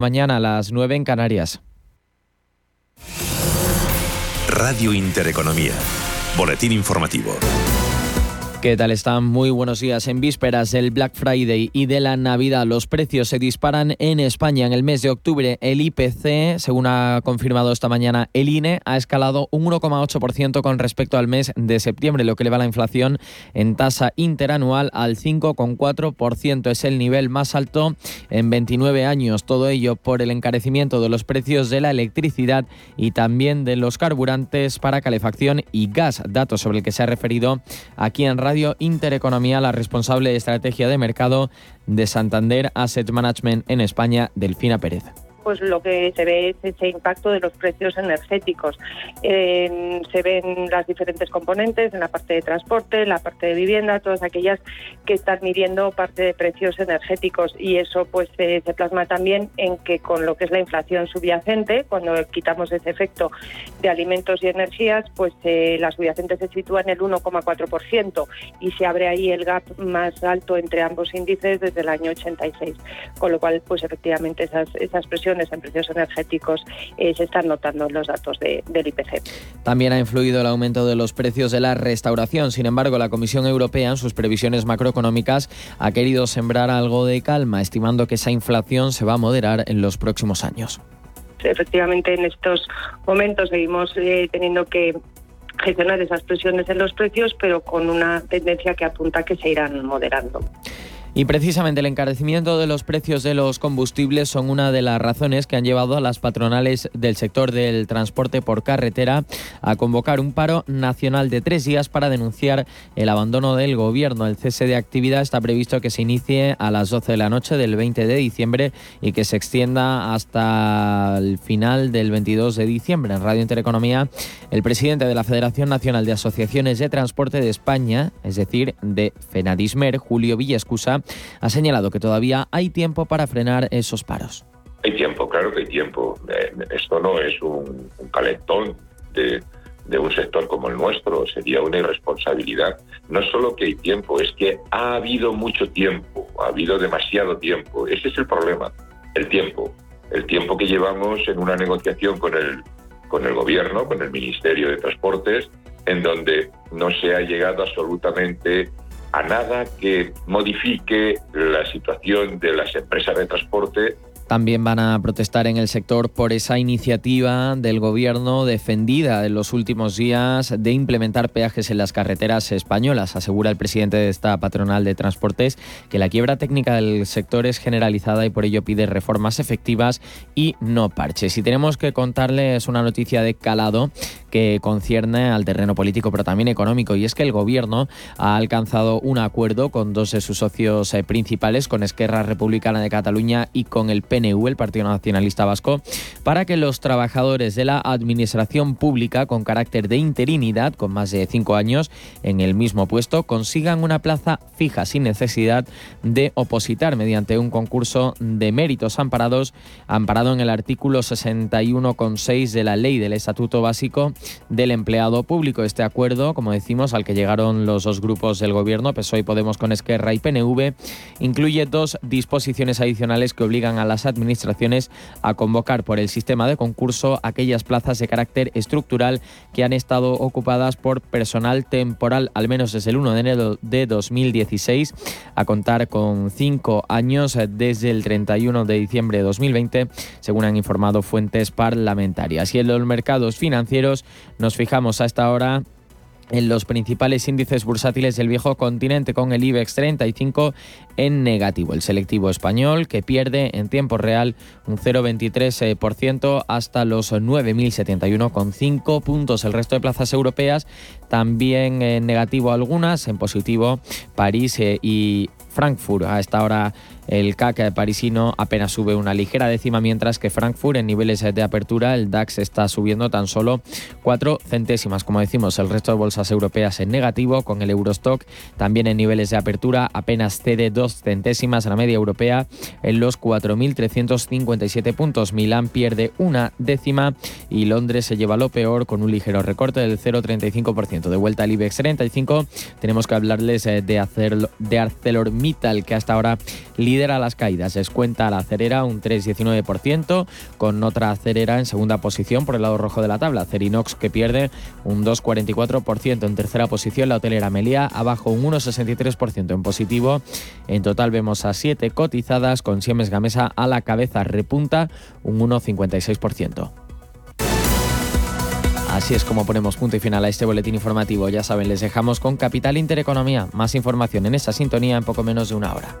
Mañana a las 9 en Canarias. Radio Intereconomía. Boletín informativo. ¿Qué tal están? Muy buenos días. En vísperas del Black Friday y de la Navidad, los precios se disparan en España. En el mes de octubre, el IPC, según ha confirmado esta mañana el INE, ha escalado un 1,8% con respecto al mes de septiembre, lo que eleva la inflación en tasa interanual al 5,4%. Es el nivel más alto en 29 años. Todo ello por el encarecimiento de los precios de la electricidad y también de los carburantes para calefacción y gas, datos sobre el que se ha referido aquí en Radio Intereconomía, la responsable de estrategia de mercado de Santander Asset Management en España, Delfina Pérez pues lo que se ve es ese impacto de los precios energéticos. se ven las diferentes componentes en la parte de transporte, en la parte de vivienda, todas aquellas que están midiendo parte de precios energéticos y eso pues se plasma también en que con lo que es la inflación subyacente, cuando quitamos ese efecto de alimentos y energías, pues eh, la subyacente se sitúa en el 1,4% y se abre ahí el gap más alto entre ambos índices desde el año 86, con lo cual pues efectivamente esas, esas presiones en precios energéticos eh, se están notando en los datos del IPC. También ha influido el aumento de los precios de la restauración. Sin embargo, la Comisión Europea, en sus previsiones macroeconómicas, ha querido sembrar algo de calma, estimando que esa inflación se va a moderar en los próximos años. Efectivamente, en estos momentos seguimos eh, teniendo que gestionar esas presiones en los precios, pero con una tendencia que apunta que se irán moderando. Y precisamente el encarecimiento de los precios de los combustibles son una de las razones que han llevado a las patronales del sector del transporte por carretera a convocar un paro nacional de tres días para denunciar el abandono del gobierno. El cese de actividad está previsto que se inicie a las 12 de la noche del 20 de diciembre y que se extienda hasta el final del 22 de diciembre. En Radio Intereconomía, el presidente de la Federación Nacional de Asociaciones de Transporte de España, es decir, de FENADISMER, Julio Villescusa, ha señalado que todavía hay tiempo para frenar esos paros. Hay tiempo, claro que hay tiempo. Eh, esto no es un, calentón de, de un sector como el nuestro, sería una irresponsabilidad. No solo que hay tiempo, es que ha habido mucho tiempo, ha habido demasiado tiempo. Ese es el problema, el tiempo. El tiempo que llevamos en una negociación con el, con el gobierno, con el Ministerio de Transportes, en donde no se ha llegado absolutamente a nada que modifique la situación de las empresas de transporte también van a protestar en el sector por esa iniciativa del gobierno defendida en los últimos días de implementar peajes en las carreteras españolas. Asegura el presidente de esta patronal de transportes que la quiebra técnica del sector es generalizada y por ello pide reformas efectivas y no parches. Y tenemos que contarles una noticia de calado que concierne al terreno político pero también económico. Y es que el gobierno ha alcanzado un acuerdo con dos de sus socios eh, principales, con Esquerra Republicana de Cataluña y con el el Partido Nacionalista Vasco, para que los trabajadores de la Administración Pública con carácter de interinidad, con más de cinco años en el mismo puesto, consigan una plaza fija sin necesidad de opositar mediante un concurso de méritos amparados, amparado en el artículo 61,6 de la Ley del Estatuto Básico del Empleado Público. Este acuerdo, como decimos, al que llegaron los dos grupos del Gobierno, PSOE y Podemos con Esquerra y PNV, incluye dos disposiciones adicionales que obligan a las administraciones a convocar por el sistema de concurso aquellas plazas de carácter estructural que han estado ocupadas por personal temporal, al menos desde el 1 de enero de 2016, a contar con cinco años desde el 31 de diciembre de 2020, según han informado fuentes parlamentarias. Y en los mercados financieros nos fijamos a esta hora en los principales índices bursátiles del viejo continente con el IBEX 35 en negativo. El selectivo español que pierde en tiempo real un 0,23% hasta los 9.071,5 puntos. El resto de plazas europeas también en negativo algunas, en positivo París eh, y Frankfurt. A esta hora el CAC parisino apenas sube una ligera décima, mientras que Frankfurt en niveles de apertura el DAX está subiendo tan solo cuatro centésimas. Como decimos, el resto de bolsas europeas en negativo, con el Eurostock también en niveles de apertura apenas cede dos centésimas a la media europea en los 4.357 puntos. Milán pierde una décima y Londres se lleva lo peor con un ligero recorte del 0,35%. De vuelta al IBEX 35 tenemos que hablarles eh, de, hacer, de ArcelorMittal Mittal, que hasta ahora lidera las caídas. Descuenta la acerera un 3,19%, con otra acerera en segunda posición por el lado rojo de la tabla. Cerinox que pierde un 2,44%. En tercera posición la hotelera Melia, abajo un 1,63% en positivo. Total vemos a siete cotizadas, con Siemens Gamesa a la cabeza repunta un 1,56%. Así es como ponemos punto y final a este boletín informativo. Ya saben, les dejamos con Capital Intereconomía. Más información en esa sintonía en poco menos de una hora.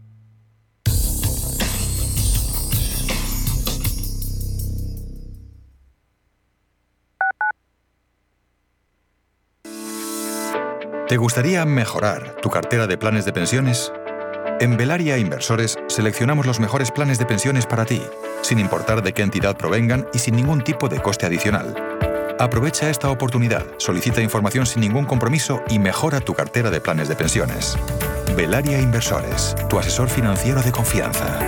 ¿Te gustaría mejorar tu cartera de planes de pensiones? En Velaria Inversores seleccionamos los mejores planes de pensiones para ti, sin importar de qué entidad provengan y sin ningún tipo de coste adicional. Aprovecha esta oportunidad, solicita información sin ningún compromiso y mejora tu cartera de planes de pensiones. Velaria Inversores, tu asesor financiero de confianza.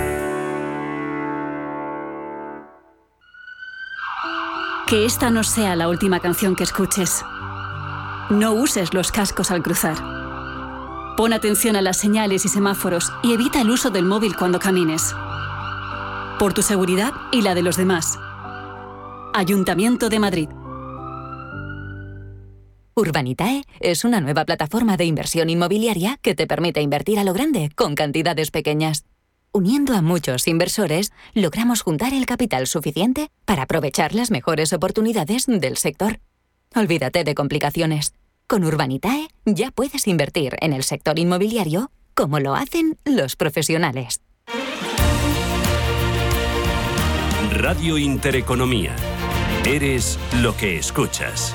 Que esta no sea la última canción que escuches. No uses los cascos al cruzar. Pon atención a las señales y semáforos y evita el uso del móvil cuando camines. Por tu seguridad y la de los demás. Ayuntamiento de Madrid. Urbanitae es una nueva plataforma de inversión inmobiliaria que te permite invertir a lo grande con cantidades pequeñas. Uniendo a muchos inversores, logramos juntar el capital suficiente para aprovechar las mejores oportunidades del sector. Olvídate de complicaciones. Con Urbanitae ya puedes invertir en el sector inmobiliario como lo hacen los profesionales. Radio Intereconomía. Eres lo que escuchas.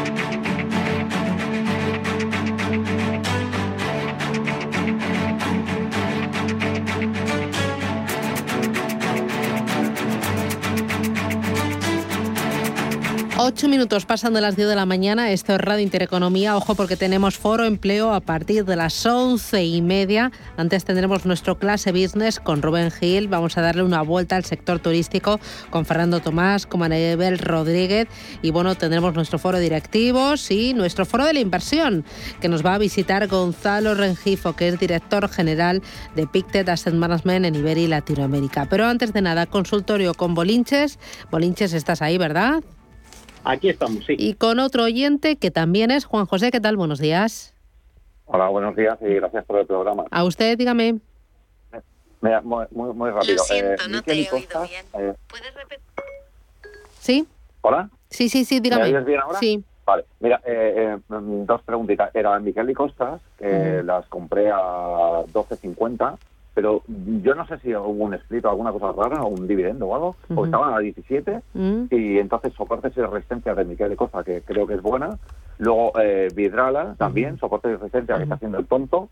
Ocho minutos pasando las 10 de la mañana, esto es Radio Intereconomía. Ojo porque tenemos foro empleo a partir de las once y media. Antes tendremos nuestro clase business con Rubén Gil. Vamos a darle una vuelta al sector turístico con Fernando Tomás, con Anabel Rodríguez. Y bueno, tendremos nuestro foro de directivos y nuestro foro de la inversión, que nos va a visitar Gonzalo Rengifo, que es director general de Pictet Asset Management en Iberia y Latinoamérica. Pero antes de nada, consultorio con Bolinches. Bolinches, estás ahí, ¿verdad? Aquí estamos, sí. Y con otro oyente que también es Juan José. ¿Qué tal? Buenos días. Hola, buenos días y gracias por el programa. A usted, dígame. Mira, muy, muy, muy rápido. Lo siento, Eh, no Miquel te he oído bien. eh, ¿Puedes repetir? ¿Sí? ¿Hola? Sí, sí, sí, dígame. ¿Me oyes bien ahora? Sí. Vale, mira, eh, eh, dos preguntitas. Era Miquel y Costas, que las compré a 12.50 pero yo no sé si hubo un split o alguna cosa rara, o un dividendo o algo, porque estaban a 17 Mm. y entonces soportes y resistencia de Miquel de Costa, que creo que es buena. Luego eh, Vidrala también, soporte y resistencia que está haciendo el tonto.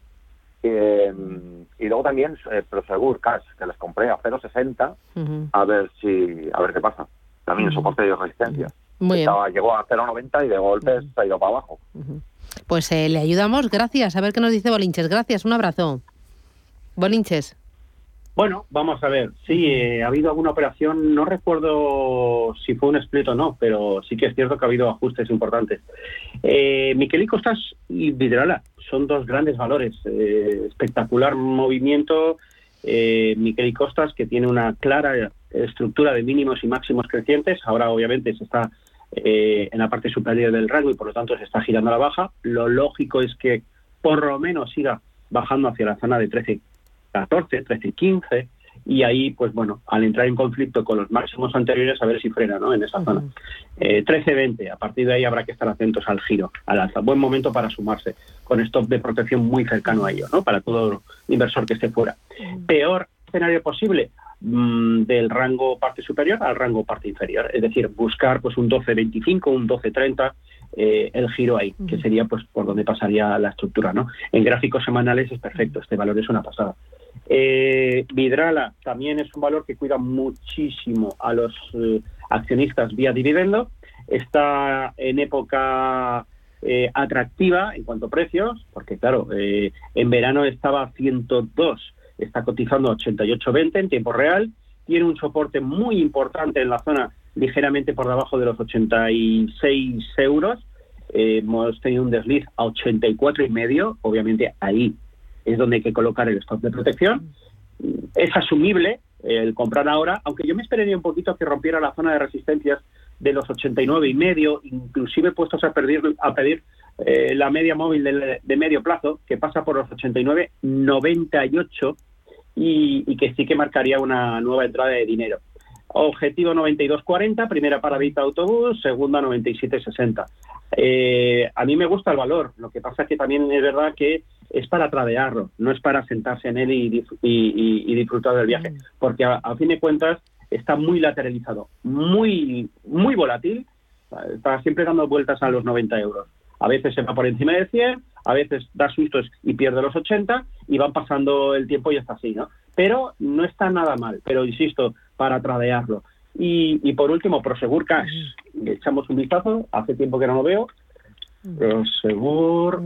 Eh, y luego también eh, Prosegur Cash, que les compré a 0,60 Ujú. a ver si a ver qué pasa. También soporte y resistencia. Muy bien. Estaba- llegó a 0,90 y de golpe se ha ido para abajo. Pues eh, le ayudamos, gracias. A ver qué nos dice Bolinches. Gracias, un abrazo. Bolinches. Bueno, vamos a ver. Sí, eh, ha habido alguna operación, no recuerdo si fue un split o no, pero sí que es cierto que ha habido ajustes importantes. Eh, Miquel y Costas y Vidrala son dos grandes valores. Eh, espectacular movimiento. Eh, Miquel y Costas, que tiene una clara estructura de mínimos y máximos crecientes. Ahora, obviamente, se está eh, en la parte superior del rango y, por lo tanto, se está girando a la baja. Lo lógico es que, por lo menos, siga bajando hacia la zona de 13 14, 13, 15 y ahí, pues bueno, al entrar en conflicto con los máximos anteriores, a ver si frena ¿no? en esa zona. Eh, 13, 20, a partir de ahí habrá que estar atentos al giro, al alza. Buen momento para sumarse, con stop de protección muy cercano a ello, ¿no? para todo inversor que esté fuera. Peor escenario posible, mm, del rango parte superior al rango parte inferior, es decir, buscar pues un 12.25, un 12.30, eh, el giro ahí, que sería pues por donde pasaría la estructura, ¿no? En gráficos semanales es perfecto, este valor es una pasada. Eh, Vidrala también es un valor que cuida muchísimo a los eh, accionistas vía dividendo. Está en época eh, atractiva en cuanto a precios, porque claro, en verano estaba a 102, está cotizando a 88.20 en tiempo real, tiene un soporte muy importante en la zona ligeramente por debajo de los 86 euros. Eh, hemos tenido un desliz a 84 y medio, obviamente ahí es donde hay que colocar el stop de protección. Es asumible el comprar ahora, aunque yo me esperaría un poquito que rompiera la zona de resistencias de los 89 y medio, inclusive puestos a pedir, a pedir eh, la media móvil de, de medio plazo, que pasa por los 89, 98 y, y que sí que marcaría una nueva entrada de dinero. Objetivo 92.40, primera paradita autobús, segunda 97.60. Eh, a mí me gusta el valor, lo que pasa es que también es verdad que es para tradearlo, no es para sentarse en él y, dif- y- y- y disfrutar del viaje, porque a, a fin de cuentas está muy lateralizado, muy, muy volátil, está siempre dando vueltas a los 90 euros. A veces se va por encima de 100, a veces da sustos y pierde los 80 y van pasando el tiempo y está así, ¿no? Pero no está nada mal, pero insisto, para tradearlo. Y, y por último, Prosegur Cash. Le echamos un vistazo, hace tiempo que no lo veo. Prosegur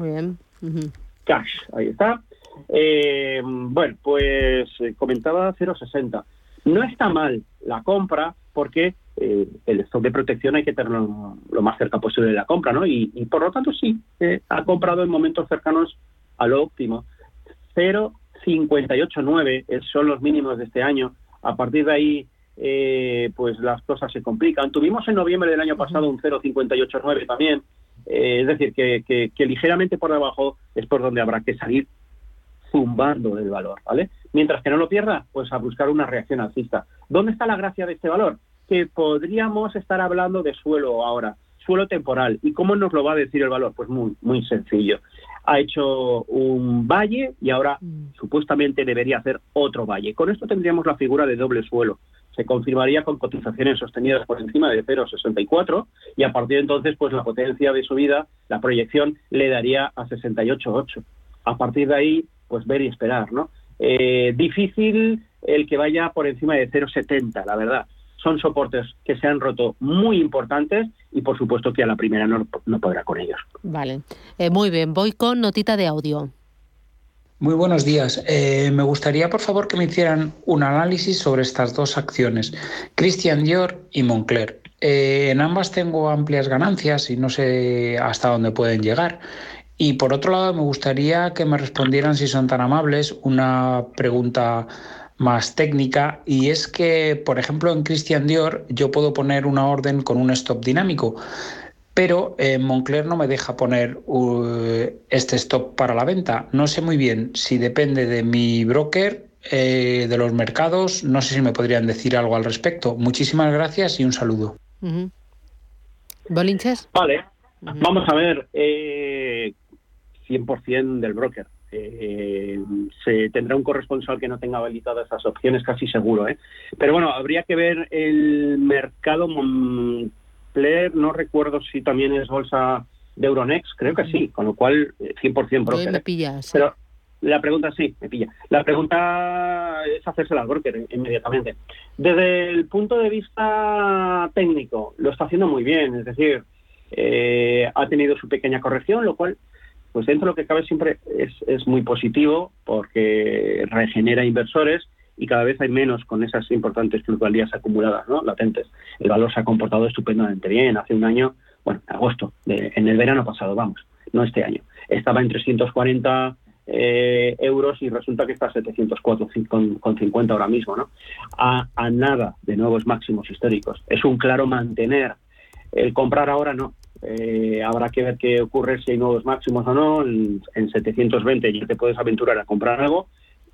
Cash, ahí está. Eh, bueno, pues eh, comentaba 0,60. No está mal la compra porque eh, el stock de protección hay que tenerlo lo más cerca posible de la compra, ¿no? Y, y por lo tanto sí, eh, ha comprado en momentos cercanos a lo óptimo. 0,589 es- son los mínimos de este año. A partir de ahí, eh, pues las cosas se complican. Tuvimos en noviembre del año pasado un 0,589 también. Eh, es decir, que, que- que ligeramente por debajo es por donde habrá que salir zumbando el valor, ¿vale? Mientras que no lo pierda, pues a buscar una reacción alcista. ¿Dónde está la gracia de este valor? Que podríamos estar hablando de suelo ahora, suelo temporal. ¿Y cómo nos lo va a decir el valor? Pues muy, muy sencillo. Ha hecho un valle y ahora supuestamente debería hacer otro valle. Con esto tendríamos la figura de doble suelo. Se confirmaría con cotizaciones sostenidas por encima de 0,64 y a partir de entonces, pues la potencia de subida, la proyección le daría a 68,8. A partir de ahí, pues ver y esperar, ¿no? Eh, difícil el que vaya por encima de 0,70, la verdad. Son soportes que se han roto muy importantes y por supuesto que a la primera no, no podrá con ellos. Vale. Eh, muy bien, voy con notita de audio. Muy buenos días. Eh, me gustaría, por favor, que me hicieran un análisis sobre estas dos acciones, Christian Dior y Moncler. Eh, en ambas tengo amplias ganancias y no sé hasta dónde pueden llegar. Y por otro lado, me gustaría que me respondieran, si son tan amables, una pregunta más técnica y es que, por ejemplo, en Christian Dior yo puedo poner una orden con un stop dinámico, pero eh, Moncler no me deja poner uh, este stop para la venta. No sé muy bien si depende de mi broker, eh, de los mercados, no sé si me podrían decir algo al respecto. Muchísimas gracias y un saludo. Ujú. ¿Bolinches? Vale, vamos a ver, eh, 100% del broker. Eh, se tendrá un corresponsal que no tenga habilitadas esas opciones, casi seguro. ¿eh? Pero bueno, habría que ver el mercado Montclair, no recuerdo si también es bolsa de Euronext, creo que sí, con lo cual 100% eh, broker. Me ¿eh? pillas. Pero la pregunta sí, me pilla. La pregunta es hacerse al broker inmediatamente. Desde el punto de vista técnico, lo está haciendo muy bien, es decir, eh, ha tenido su pequeña corrección, lo cual, pues dentro de lo que cabe siempre es, es muy positivo porque regenera inversores y cada vez hay menos con esas importantes plusvalías acumuladas, ¿no? latentes. El valor se ha comportado estupendamente bien. Hace un año, bueno, agosto, en el verano pasado, vamos, no este año. Estaba en 340 eh, euros y resulta que está a 704 con, con 50 ahora mismo, ¿no? A, nada de nuevos máximos históricos. Es un claro mantener. El comprar ahora no. Eh, habrá que ver qué ocurre si hay nuevos máximos o no. En, en 720 ya te puedes aventurar a comprar algo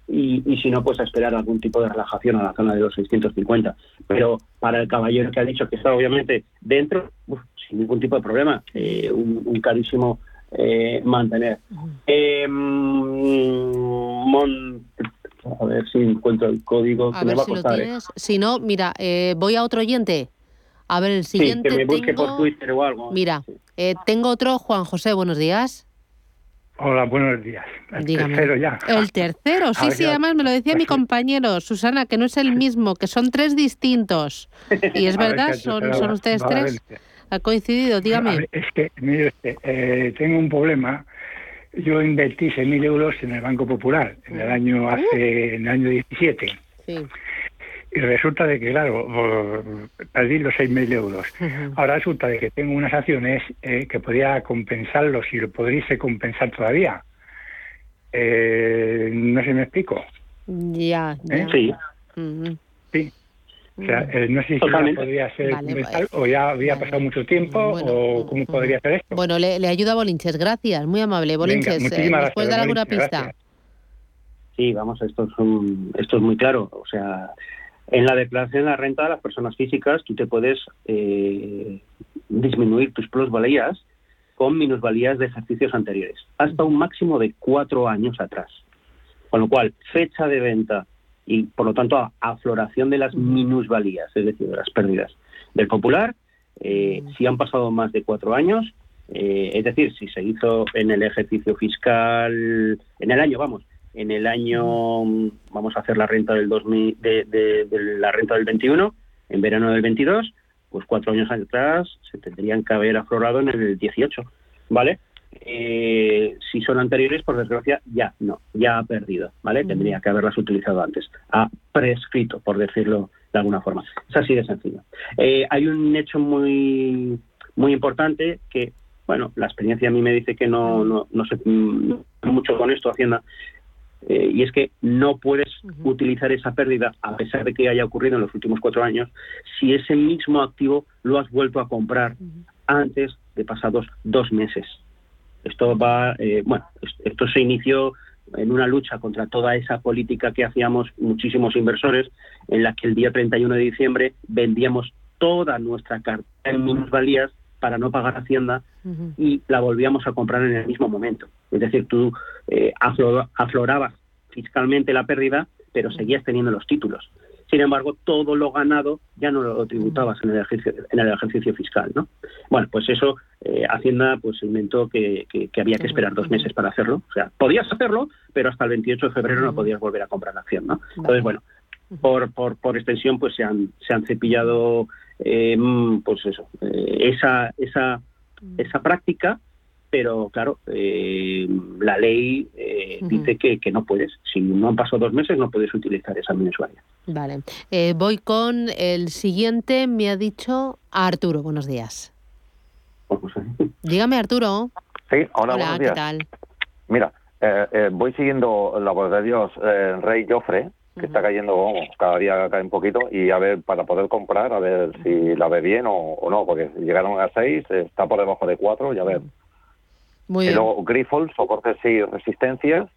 y, y, si no, pues a esperar algún tipo de relajación a la zona de los 650. Pero para el caballero que ha dicho que está obviamente dentro, uf, sin ningún tipo de problema, eh, un, un carísimo eh, mantener. Eh, mon... A ver si encuentro el código a que me va a si costar. Lo tienes. Si no, mira, eh, voy a otro oyente. A ver, el siguiente. Sí, que me busque tengo... por Twitter o algo. Mira, eh, tengo otro, Juan José, buenos días. Hola, buenos días. El Dígame. tercero ya. El tercero, sí, ver, sí, además me lo decía mi pues sí. compañero, Susana, que no es el mismo, que son tres distintos. Y es verdad, son, son ustedes tres. Ha coincidido, dígame. ver, es que, mire usted, eh, tengo un problema. Yo invertí 6.000 euros en el Banco Popular en el año hace en el año 17 Sí. Y resulta de que, claro, eh, perdí los 6.000 euros. Ahora resulta de que tengo unas acciones eh, que podría compensarlos y lo podríase compensar todavía. Eh, no sé si me explico. Ya, ¿Eh? Sí. Sí. O sea, eh, no sé si podría ser Vale, vale. o ya había Vale. pasado mucho tiempo Bueno, o cómo ujú. podría ser esto. Bueno, le, le ayuda a Bolinches, gracias, muy amable. Bolinches, eh, muchísimas ¿nos puedes dar alguna pista? gracias. Sí, vamos, esto es, un- esto es muy claro. O sea, en la declaración de la renta de las personas físicas, tú te puedes eh, disminuir tus plusvalías con minusvalías de ejercicios anteriores, hasta un máximo de cuatro años atrás. Con lo cual, fecha de venta y, por lo tanto, afloración de las minusvalías, es decir, de las pérdidas del popular, eh, si han pasado más de cuatro años, eh, es decir, si se hizo en el ejercicio fiscal, en el año, vamos, en el año, vamos a hacer la renta del 2000, de, de- de la renta del 21, en verano del 22, pues cuatro años atrás se tendrían que haber aflorado en el 18, ¿vale? Eh, si son anteriores, por desgracia, ya no, ya ha perdido, ¿vale? Tendría que haberlas utilizado antes. Ha prescrito, por decirlo de alguna forma. Es así de sencillo. Eh, hay un hecho muy, muy importante que, bueno, la experiencia a mí me dice que no, no, no sé mm, mucho con esto, Hacienda, eh, y es que no puedes utilizar esa pérdida, a pesar de que haya ocurrido en los últimos cuatro años, si ese mismo activo lo has vuelto a comprar antes de pasados dos meses. Esto va, eh, bueno, es- esto se inició en una lucha contra toda esa política que hacíamos muchísimos inversores, en la que el día 31 de diciembre vendíamos toda nuestra cartera en minusvalías para no pagar Hacienda y la volvíamos a comprar en el mismo momento. Es decir, tú eh, aflo- aflorabas fiscalmente la pérdida, pero seguías teniendo los títulos. Sin embargo, todo lo ganado ya no lo tributabas en el ejercicio, en el ejercicio fiscal, ¿no? Bueno, pues eso eh, Hacienda pues inventó que, que- que había que esperar dos meses para hacerlo. O sea, podías hacerlo, pero hasta el 28 de febrero no podías volver a comprar la acción, ¿no? Entonces, bueno, por, por, por extensión, pues se han, se han cepillado, eh, mm, pues eso, eh, esa, esa, esa práctica, pero claro, eh, la ley eh, Ujú. dice que, que no puedes. Si no han pasado dos meses, no puedes utilizar esa minusvalía. Vale. Eh, voy con el siguiente, me ha dicho Arturo, buenos días. Dígame, Arturo. Sí, hola, buenos ¿qué días. tal? Mira, eh, eh, voy siguiendo la voz de Dios, eh, Rey Joffre, que está cayendo, vamos, cada día cae un poquito, y a ver, para poder comprar, a ver si la ve bien o, o no, porque llegaron a 6, está por debajo de 4, y a ver. Muy y bien. luego Grifols, soportes y resistencias,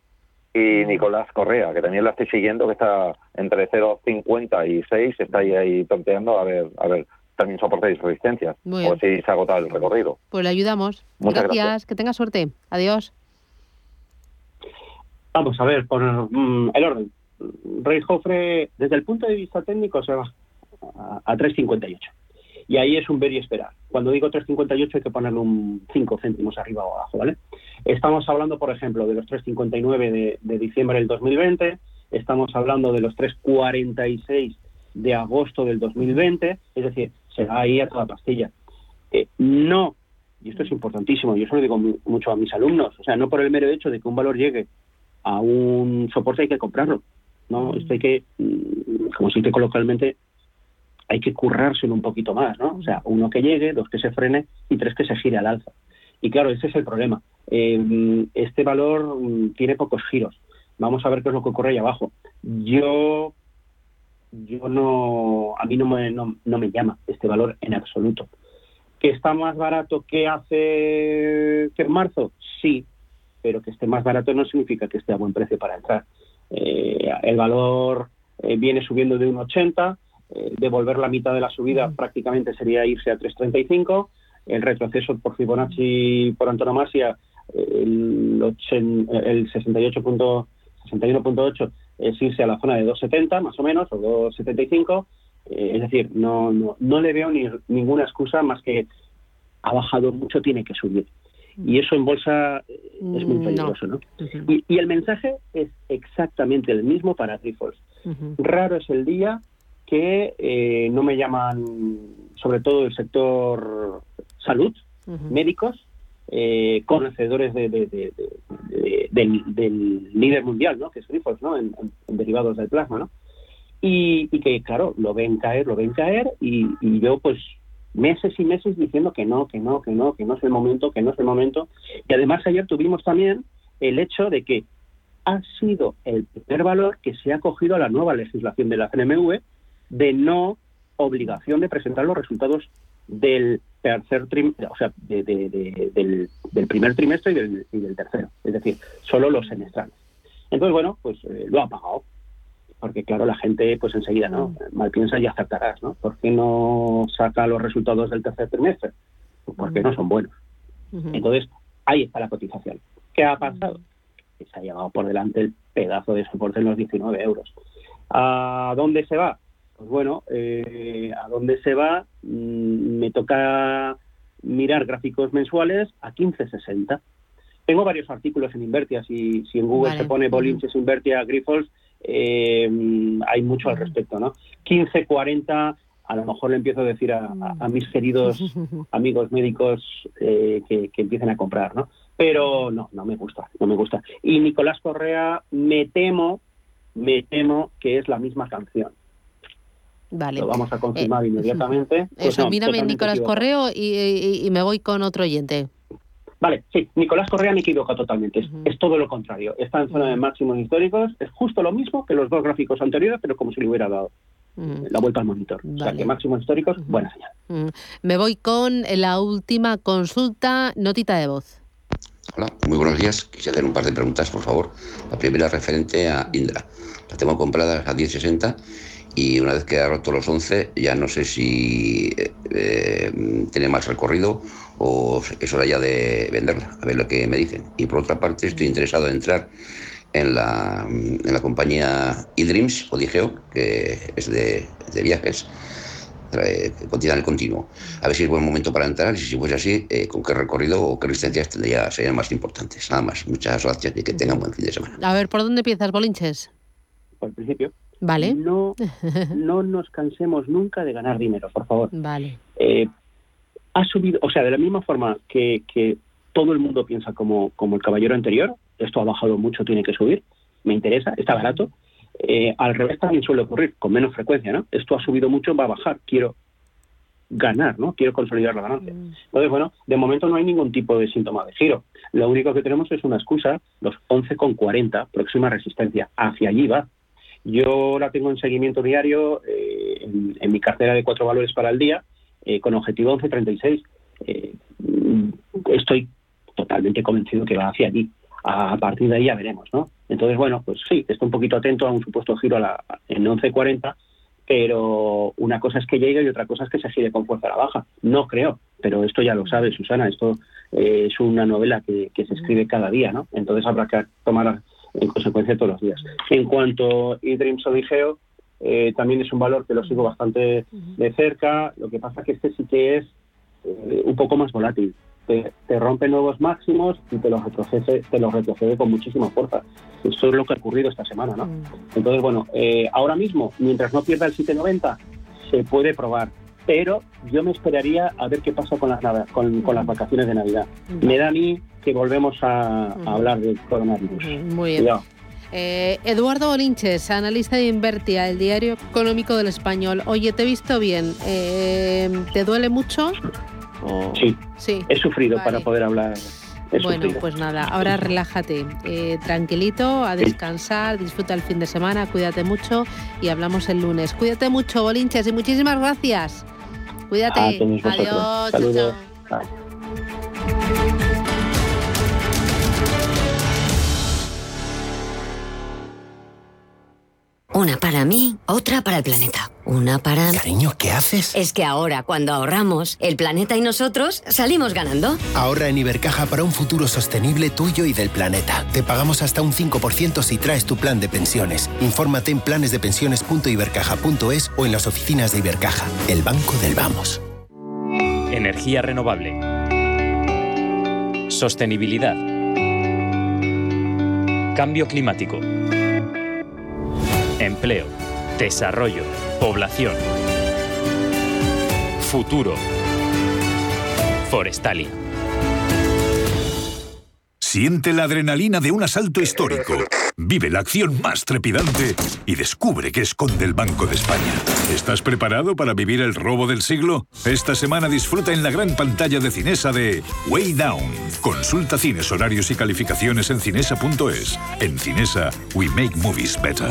y Nicolás Correa, que también la estoy siguiendo, que está entre 0,50 y 6, está ahí, ahí tonteando, a ver, a ver, también soportes y resistencias, Muy o bien. si se ha agotado el recorrido. Pues le ayudamos. Muchas gracias. gracias. que tenga suerte. Adiós. Vamos a ver, por mm, el orden. Rey Jofre, desde el punto de vista técnico, se va a, 3.58. Y ahí es un ver y esperar. Cuando digo 3.58 hay que ponerle un 5 céntimos arriba o abajo, ¿vale? Estamos hablando, por ejemplo, de los 3.59 de, de diciembre del 2020, estamos hablando de los 3.46 de agosto del 2020, es decir, se va ahí a toda pastilla. Eh, no, y esto es importantísimo, yo eso lo digo mucho a mis alumnos, o sea, no por el mero hecho de que un valor llegue a un soporte hay que comprarlo, ¿no? Esto hay que, mm, como se dice coloquialmente, hay que currárselo un poquito más, ¿no? O sea, uno que llegue, dos que se frene y tres que se gire al alza. Y claro, ese es el problema. Eh, este valor mm, tiene pocos giros. Vamos a ver qué es lo que ocurre ahí abajo. Yo, yo no, a mí no me, no, me llama este valor en absoluto. ¿Que está más barato que hace que en marzo? Sí, pero que esté más barato no significa que esté a buen precio para entrar. Eh, el valor eh, viene subiendo de 1,80, eh, devolver la mitad de la subida prácticamente sería irse a 3,35, el retroceso por Fibonacci por antonomasia, el, el 68. 61.8 es irse a la zona de 270 más o menos, o 275. Eh, es decir, no, no, no le veo ni, ninguna excusa más que ha bajado mucho, tiene que subir. Y eso en bolsa eh, es muy mm, peligroso, ¿no? y, y, el mensaje es exactamente el mismo para Grifols. Raro es el día que eh, no me llaman, sobre todo el sector salud, médicos, eh, conocedores de, del, líder mundial, ¿no? que es Grifols, ¿no? En, derivados del plasma, ¿no? Y, que, claro, lo ven caer, lo ven caer, y, yo, pues, meses y meses diciendo que no, que no, que no, que no es el momento, que no es el momento. Y además ayer tuvimos también el hecho de que ha sido el primer valor que se ha cogido a la nueva legislación de la CNMV de no obligación de presentar los resultados del tercer trimestre, o sea, del, primer trimestre y del, tercero, es decir, solo los semestrales. Entonces, bueno, pues eh, lo ha pagado, porque claro, la gente pues enseguida, ¿no? Mm. Mal piensa y acertarás, ¿no? ¿Por qué no saca los resultados del tercer trimestre? Pues porque mm. no son buenos. Entonces, ahí está la cotización. ¿Qué ha pasado? Que se ha llevado por delante el pedazo de soporte en los 19 euros. ¿A dónde se va? Pues bueno, eh, ¿a dónde se va? Mm, me toca mirar gráficos mensuales a 15.60. Tengo varios artículos en Invertia, si, si en Google se pone Bolinches Invertia Grifols, eh, hay mucho al respecto, ¿no? 15.40, a lo mejor le empiezo a decir a, mis queridos amigos médicos eh, que, que, empiecen a comprar, ¿no? Pero no, no me gusta, no me gusta. Y Nicolás Correa, me temo, me temo que es la misma canción. Vale. Lo vamos a confirmar eh, inmediatamente. Pues eso, mírame Nicolás Correo y, me voy con otro oyente. Vale, sí, Nicolás Correa me equivoca totalmente. Es, todo lo contrario. Está en zona de máximos históricos. Es justo lo mismo que los dos gráficos anteriores, pero como si le hubiera dado la vuelta al monitor. O sea que máximos históricos, buena señal. Me voy con la última consulta, notita de voz. Hola, muy buenos días. Quisiera hacer un par de preguntas, por favor. La primera referente a Indra. La tengo comprada a 1060 y una vez que ha roto los 11 ya no sé si eh, tiene más recorrido o es hora ya de venderla, a ver lo que me dicen. Y por otra parte estoy interesado en entrar en la, en la compañía eDreams o Digeo, que es de, de viajes, que continúa el continuo. A ver si es buen momento para entrar y si fuese así, eh, con qué recorrido o qué distancias tendría, serían más importantes. Nada más. Muchas gracias y que tengan buen fin de semana. A ver, ¿por dónde empiezas, Bolinches? Por el principio. Vale. No, no nos cansemos nunca de ganar dinero, por favor. Vale. Eh, ha subido, o sea, de la misma forma que, que todo el mundo piensa como, como el caballero anterior, esto ha bajado mucho, tiene que subir, me interesa, está barato. Eh, al revés también suele ocurrir, con menos frecuencia, ¿no? Esto ha subido mucho, va a bajar, quiero ganar, ¿no? Quiero consolidar la ganancia. Mm. Entonces, bueno, de momento no hay ningún tipo de síntoma de giro. Lo único que tenemos es una excusa, los 11,40, próxima resistencia, hacia allí va. Yo la tengo en seguimiento diario eh, en, mi cartera de cuatro valores para el día, eh, con objetivo 1136. Eh, estoy totalmente convencido que va hacia allí. A, partir de ahí ya veremos, ¿no? Entonces, bueno, pues sí, estoy un poquito atento a un supuesto giro a la, en 1140, pero una cosa es que llegue y otra cosa es que se gire con fuerza a la baja. No creo, pero esto ya lo sabe Susana, esto es una novela que, que, se escribe cada día, ¿no? Entonces habrá que tomar en consecuencia todos los días. En cuanto a Idrim Sodigeo, eh, también es un valor que lo sigo bastante de cerca, lo que pasa que este sí que es eh, un poco más volátil. Te, rompe nuevos máximos y te los retrocede, te los retrocede con muchísima fuerza. Eso es lo que ha ocurrido esta semana, ¿no? Entonces, bueno, eh, ahora mismo, mientras no pierda el 790, se puede probar pero yo me esperaría a ver qué pasa con las, con, con las vacaciones de Navidad. Me da a mí que volvemos a, hablar del coronavirus. Muy bien. Eh, Eduardo Bolinches, analista de Invertia, el diario económico del español. Oye, te he visto bien. Eh, ¿Te duele mucho? Sí. sí. He sufrido para poder hablar. Bueno, pues nada, ahora relájate, eh, tranquilito, a descansar, disfruta el fin de semana, cuídate mucho y hablamos el lunes. Cuídate mucho, Bolinches, y muchísimas gracias. Cuídate. Adiós. Saludos. Una para mí, otra para el planeta. Una para... Cariño, ¿qué haces? Es que ahora, cuando ahorramos, el planeta y nosotros salimos ganando. Ahorra en Ibercaja para un futuro sostenible tuyo y del planeta. Te pagamos hasta un 5% si traes tu plan de pensiones. Infórmate en planesdepensiones.ibercaja.es o en las oficinas de Ibercaja, el banco del vamos. Energía renovable. Sostenibilidad. Cambio climático Empleo, desarrollo, población. Futuro. Forestalia. Siente la adrenalina de un asalto histórico. Vive la acción más trepidante y descubre qué esconde el Banco de España. ¿Estás preparado para vivir el robo del siglo? Esta semana disfruta en la gran pantalla de Cinesa de Way Down. Consulta cines, horarios y calificaciones en cinesa.es. En Cinesa, we make movies better.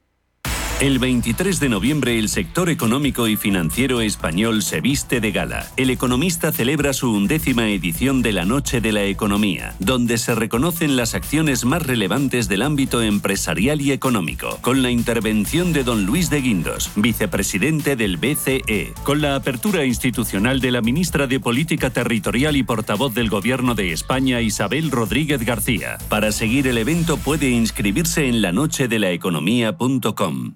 El 23 de noviembre el sector económico y financiero español se viste de gala. El economista celebra su undécima edición de la Noche de la Economía, donde se reconocen las acciones más relevantes del ámbito empresarial y económico, con la intervención de don Luis de Guindos, vicepresidente del BCE, con la apertura institucional de la ministra de Política Territorial y portavoz del Gobierno de España, Isabel Rodríguez García. Para seguir el evento puede inscribirse en lanochedelaeconomía.com.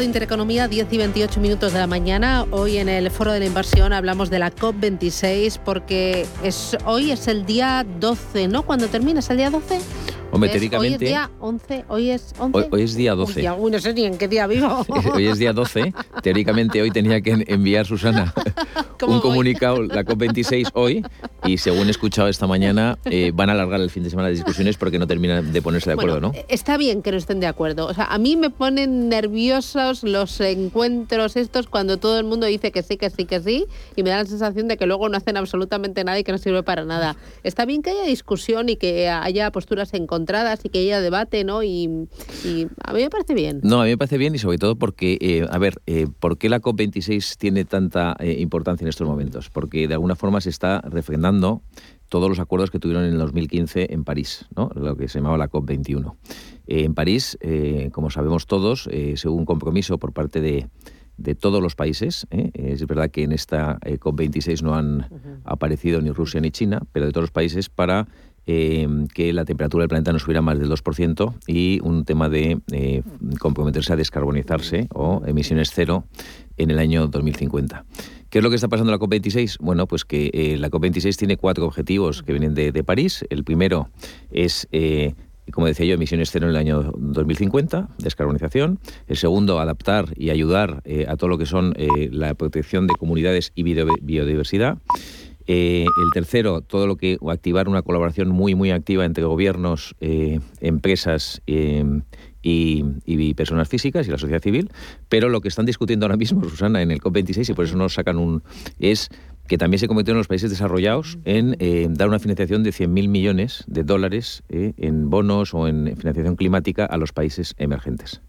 Radio Intereconomía, 10 y 28 minutos de la mañana. Hoy en el Foro de la Inversión hablamos de la COP26 porque es, hoy es el día 12, ¿no? Cuando termina, ¿es el día 12? Hombre, teóricamente. Hoy es día 11, hoy es 11. Hoy, es día 12. Uy, no sé ni en qué día vivo. hoy es día 12. Teóricamente hoy tenía que enviar Susana un comunicado, la COP26 hoy, y según he escuchado esta mañana, eh, van a alargar el fin de semana de discusiones porque no terminan de ponerse de acuerdo, ¿no? Está bien que no estén de acuerdo. O sea, a mí me ponen nerviosos los encuentros estos cuando todo el mundo dice que sí, que sí, que sí, y me da la sensación de que luego no hacen absolutamente nada y que no sirve para nada. Está bien que haya discusión y que haya posturas encontradas y que haya debate, ¿no? Y, a mí me parece bien. No, a mí me parece bien y sobre todo porque, eh, a ver, eh, ¿por qué la COP26 tiene tanta importancia en estos momentos, porque de alguna forma se está refrendando todos los acuerdos que tuvieron en el 2015 en París, ¿no? lo que se llamaba la COP21. Eh, en París, eh, como sabemos todos, eh, según un compromiso por parte de, de todos los países, es verdad que en esta COP26 no han aparecido ni Rusia ni China, pero de todos los países para eh, que la temperatura del planeta no subiera más del 2% y un tema de eh, comprometerse a descarbonizarse o emisiones cero en el año 2050. ¿Qué es lo que está pasando en la COP26? Bueno, pues que eh, la COP26 tiene cuatro objetivos que vienen de, París. El primero es como decía yo, emisiones cero en el año 2050, descarbonización. El segundo, adaptar y ayudar a todo lo que son la protección de comunidades y biodiversidad. Eh, el tercero, todo lo que activar una colaboración muy muy activa entre gobiernos, eh, empresas eh, y, personas físicas y la sociedad civil. Pero lo que están discutiendo ahora mismo, Susana, en el COP26 y por eso nos sacan un es que también se cometió en los países desarrollados en dar una financiación de 100.000 millones de dólares en bonos o en financiación climática a los países emergentes.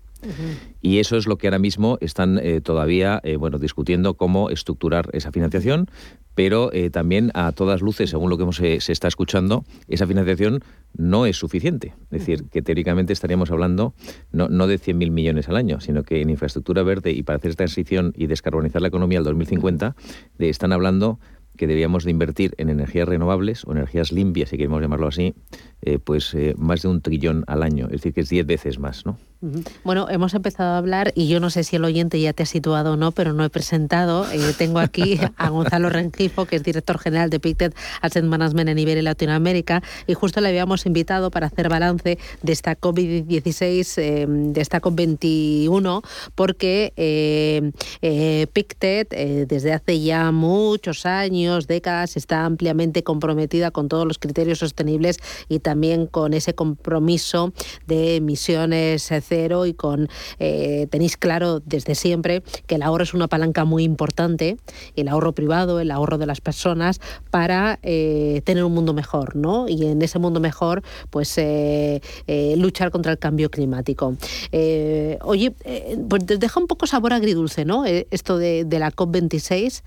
Y eso es lo que ahora mismo están todavía bueno, discutiendo cómo estructurar esa financiación, pero eh, también a todas luces, según lo que hemos, eh, se está escuchando, esa financiación no es suficiente. Es decir, que teóricamente estaríamos hablando no, no de 100.000 millones al año, sino que en infraestructura verde y para hacer esta transición y descarbonizar la economía al 2050, de, están hablando que deberíamos de invertir en energías renovables o energías limpias, si queremos llamarlo así, eh, pues más de un trillón al año. Es decir, que es 10 veces más, ¿no? Bueno, hemos empezado a hablar y yo no sé si el oyente ya te ha situado o no, pero no he presentado. Eh, tengo aquí a Gonzalo Rengifo, que es director general de Pictet Asset Management en Iberia y Latinoamérica, y justo le habíamos invitado para hacer balance de esta COVID-16, eh, de esta COP21, porque eh, eh Pictet desde hace ya muchos años, décadas, está ampliamente comprometida con todos los criterios sostenibles y también con ese compromiso de emisiones y con eh, tenéis claro desde siempre que el ahorro es una palanca muy importante, el ahorro privado, el ahorro de las personas para eh, tener un mundo mejor, ¿no? Y en ese mundo mejor, pues eh, luchar contra el cambio climático. oye, pues deja un poco sabor agridulce, ¿no? esto de, de la COP26,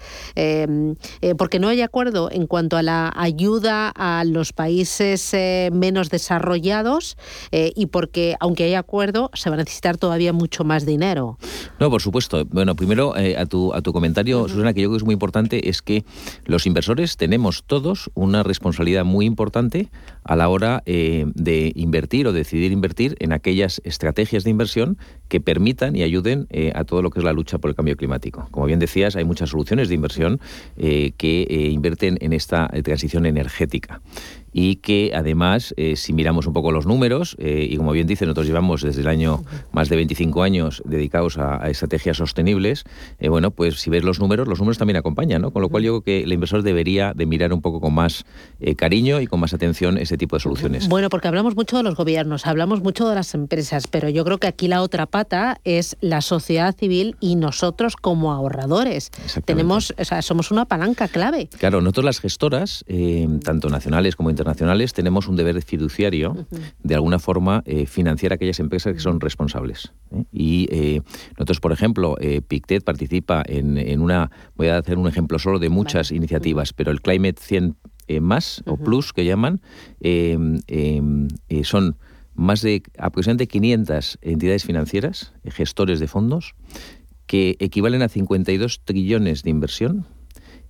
porque no hay acuerdo en cuanto a la ayuda a los países menos desarrollados y porque aunque hay acuerdo se va a necesitar todavía mucho más dinero. No, por supuesto. Bueno, primero eh, a, tu, a tu comentario, Susana, que yo creo que es muy importante, es que los inversores tenemos todos una responsabilidad muy importante a la hora eh, de invertir o decidir invertir en aquellas estrategias de inversión que permitan y ayuden eh, a todo lo que es la lucha por el cambio climático. Como bien decías, hay muchas soluciones de inversión que invierten en esta transición energética y que además, eh, si miramos un poco los números, eh, y como bien dice, nosotros llevamos desde el año más de 25 años dedicados a, estrategias sostenibles, eh, bueno, pues si ves los números, los números también acompañan, ¿no? Con lo cual yo creo que el inversor debería de mirar un poco con más cariño y con más atención ese tipo de soluciones. Bueno, porque hablamos mucho de los gobiernos, hablamos mucho de las empresas, pero yo creo que aquí la otra pata es la sociedad civil y nosotros como ahorradores. Tenemos, o sea, somos una palanca clave. Claro, nosotros las gestoras, tanto nacionales como internacionales, internacionales tenemos un deber fiduciario de alguna forma eh, financiar aquellas empresas que son responsables. ¿eh? Y eh, nosotros, por ejemplo, Pictet participa en, una, voy a hacer un ejemplo solo de muchas iniciativas, pero el Climate 100 más o plus que llaman em, em, son más de aproximadamente 500 entidades financieras, gestores de fondos, que equivalen a 52 trillones de inversión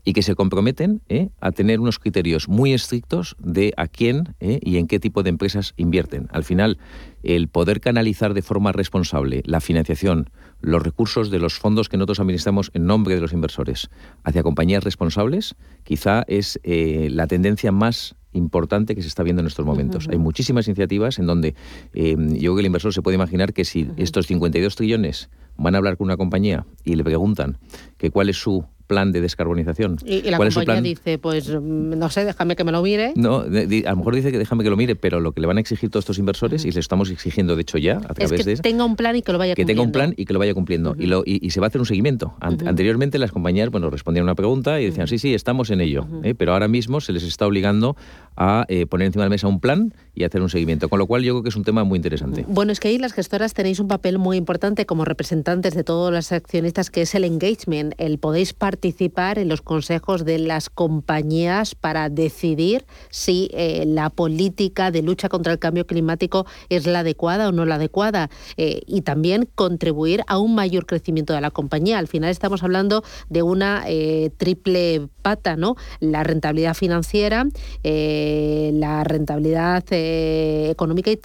y que se comprometen ¿eh? a tener unos criterios muy estrictos de a quién ¿eh? y en qué tipo de empresas invierten. Al final, el poder canalizar de forma responsable la financiación, los recursos de los fondos que nosotros administramos en nombre de los inversores hacia compañías responsables, quizá es eh, la tendencia más importante que se está viendo en estos momentos. Hay muchísimas iniciativas en donde yo creo que el inversor se puede imaginar que si estos 52 trillones van a hablar con una compañía y le preguntan que cuál es su plan de descarbonización. Y, la compañía dice, pues mm, no sé, déjame que me lo mire. No, a lo mejor dice que déjame que lo mire, pero lo que le van a exigir todos estos inversores, y le estamos exigiendo de hecho ya a través es que de... tenga un plan y que lo vaya que cumpliendo. tenga un plan y que lo vaya cumpliendo. y, lo, y, se va a hacer un seguimiento. Anteriormente las compañías bueno, respondían una pregunta y decían, sí, sí, estamos en ello. ¿eh? Pero ahora mismo se les está obligando a eh, poner encima de la mesa un plan y hacer un seguimiento. Con lo cual yo creo que es un tema muy interesante. Bueno, es que ahí las gestoras tenéis un papel muy importante como representantes de todos los accionistas, que es el engagement, el podéis participar en los consejos de las compañías para decidir si eh, la política de lucha contra el cambio climático es la adecuada o no la adecuada eh, y también contribuir a un mayor crecimiento de la compañía. Al final estamos hablando de una eh, triple pata, ¿no? La rentabilidad financiera, la rentabilidad económica y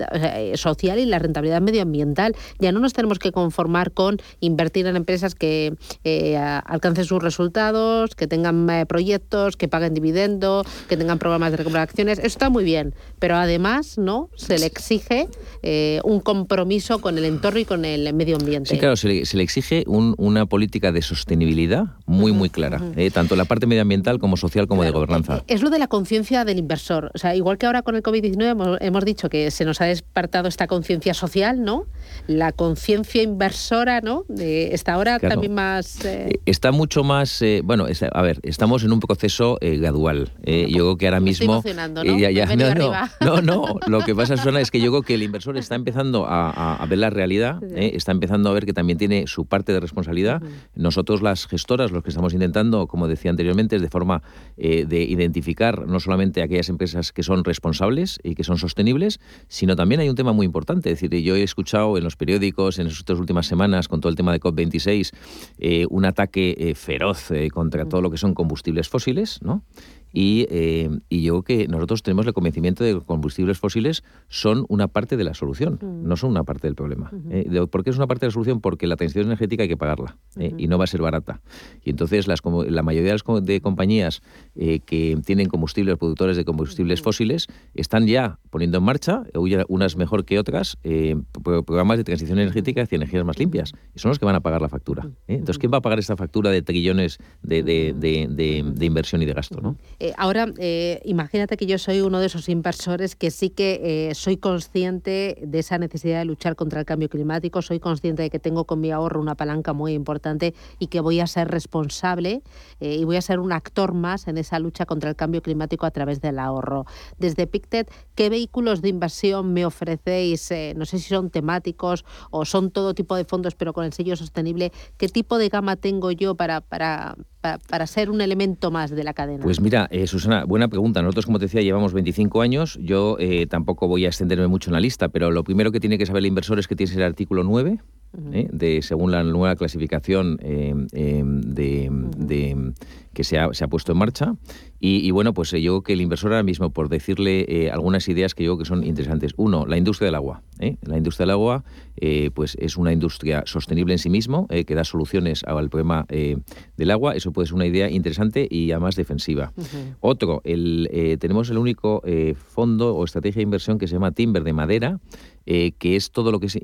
social y la rentabilidad medioambiental. Ya no nos tenemos que conformar con invertir en empresas que alcancen sus resultados, que tengan proyectos, que paguen dividendos, que tengan programas de recuperación acciones. Eso está muy bien, pero además no se le exige eh, un compromiso con el entorno y con el medio ambiente. Sí, claro, se le, exige una política de sostenibilidad muy, muy clara, eh, tanto la parte medioambiental como social como de gobernanza. Es lo de la conciencia del inversor. O sea, igual que ahora con el COVID-19 hemos, dicho que se nos ha despertado esta conciencia social, ¿no? La conciencia inversora, ¿no? De esta hora también más... Eh, está mucho más... bueno, a ver, estamos en un proceso gradual. yo creo que ahora mismo ¿no? no, Lo que pasa, Susana, es que yo creo que el inversor está empezando a, ver la realidad, ¿eh? está empezando a ver que también tiene su parte de responsabilidad. Nosotros, las gestoras, los que estamos intentando, como decía anteriormente, de forma eh, de identificar no solamente aquellas empresas que son responsables y que son sostenibles, sino también hay un tema muy importante. Es decir, yo he escuchado en los periódicos en estas últimas semanas, con todo el tema de COP26, eh, un ataque feroz contra todo lo que son combustibles fósiles, ¿no? Y, eh, y, yo creo que nosotros tenemos el convencimiento de que combustibles fósiles son una parte de la solución, mm. no son una parte del problema. Eh, ¿Por qué es una parte de la solución? Porque la transición energética hay que pagarla eh, y no va a ser barata. Y entonces las, la mayoría de, las, de compañías que tienen combustibles, productores de combustibles fósiles, están ya poniendo en marcha, unas mejor que otras, programas de transición energética hacia energías más limpias. Y son los que van a pagar la factura. Entonces, ¿quién va a pagar esta factura de trillones de, de, de, de inversión y de gasto? ¿no? Eh, ahora, eh, imagínate que yo soy uno de esos inversores que sí que eh, soy consciente de esa necesidad de luchar contra el cambio climático, soy consciente de que tengo con mi ahorro una palanca muy importante y que voy a ser responsable y voy a ser un actor más en esa lucha contra el cambio climático a través del ahorro. Desde Pictet, ¿qué vehículos de inversión me ofrecéis? no sé si son temáticos o son todo tipo de fondos, pero con el sello sostenible. ¿Qué tipo de gama tengo yo para, para, para, ser un elemento más de la cadena? Pues mira, eh, Susana, buena pregunta. Nosotros, como te decía, llevamos 25 años. Yo eh, tampoco voy a extenderme mucho en la lista, pero lo primero que tiene que saber el inversor es que tienes el artículo 9, ¿eh? de, según la nueva clasificación de, que se ha, se ha, puesto en marcha. Y, bueno, pues yo creo que el inversor ahora mismo, por decirle algunas ideas que yo creo que son interesantes. Uno, la industria del agua. La industria del agua pues es una industria sostenible en sí mismo, que da soluciones al problema del agua. Eso puede ser una idea interesante y además defensiva. Otro, el, eh, tenemos el único eh, fondo o estrategia de inversión que se llama Timber de madera, eh, que es todo lo que es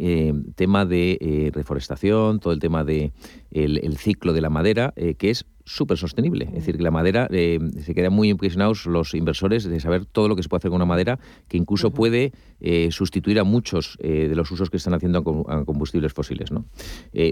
tema de reforestación, todo el tema de el ciclo de la madera, que es súper sostenible. Es decir, que la madera, eh, se quedan muy impresionados los inversores de saber todo lo que se puede hacer con una madera, que incluso puede eh, sustituir a muchos eh, de los usos que están haciendo a combustibles fósiles. ¿no?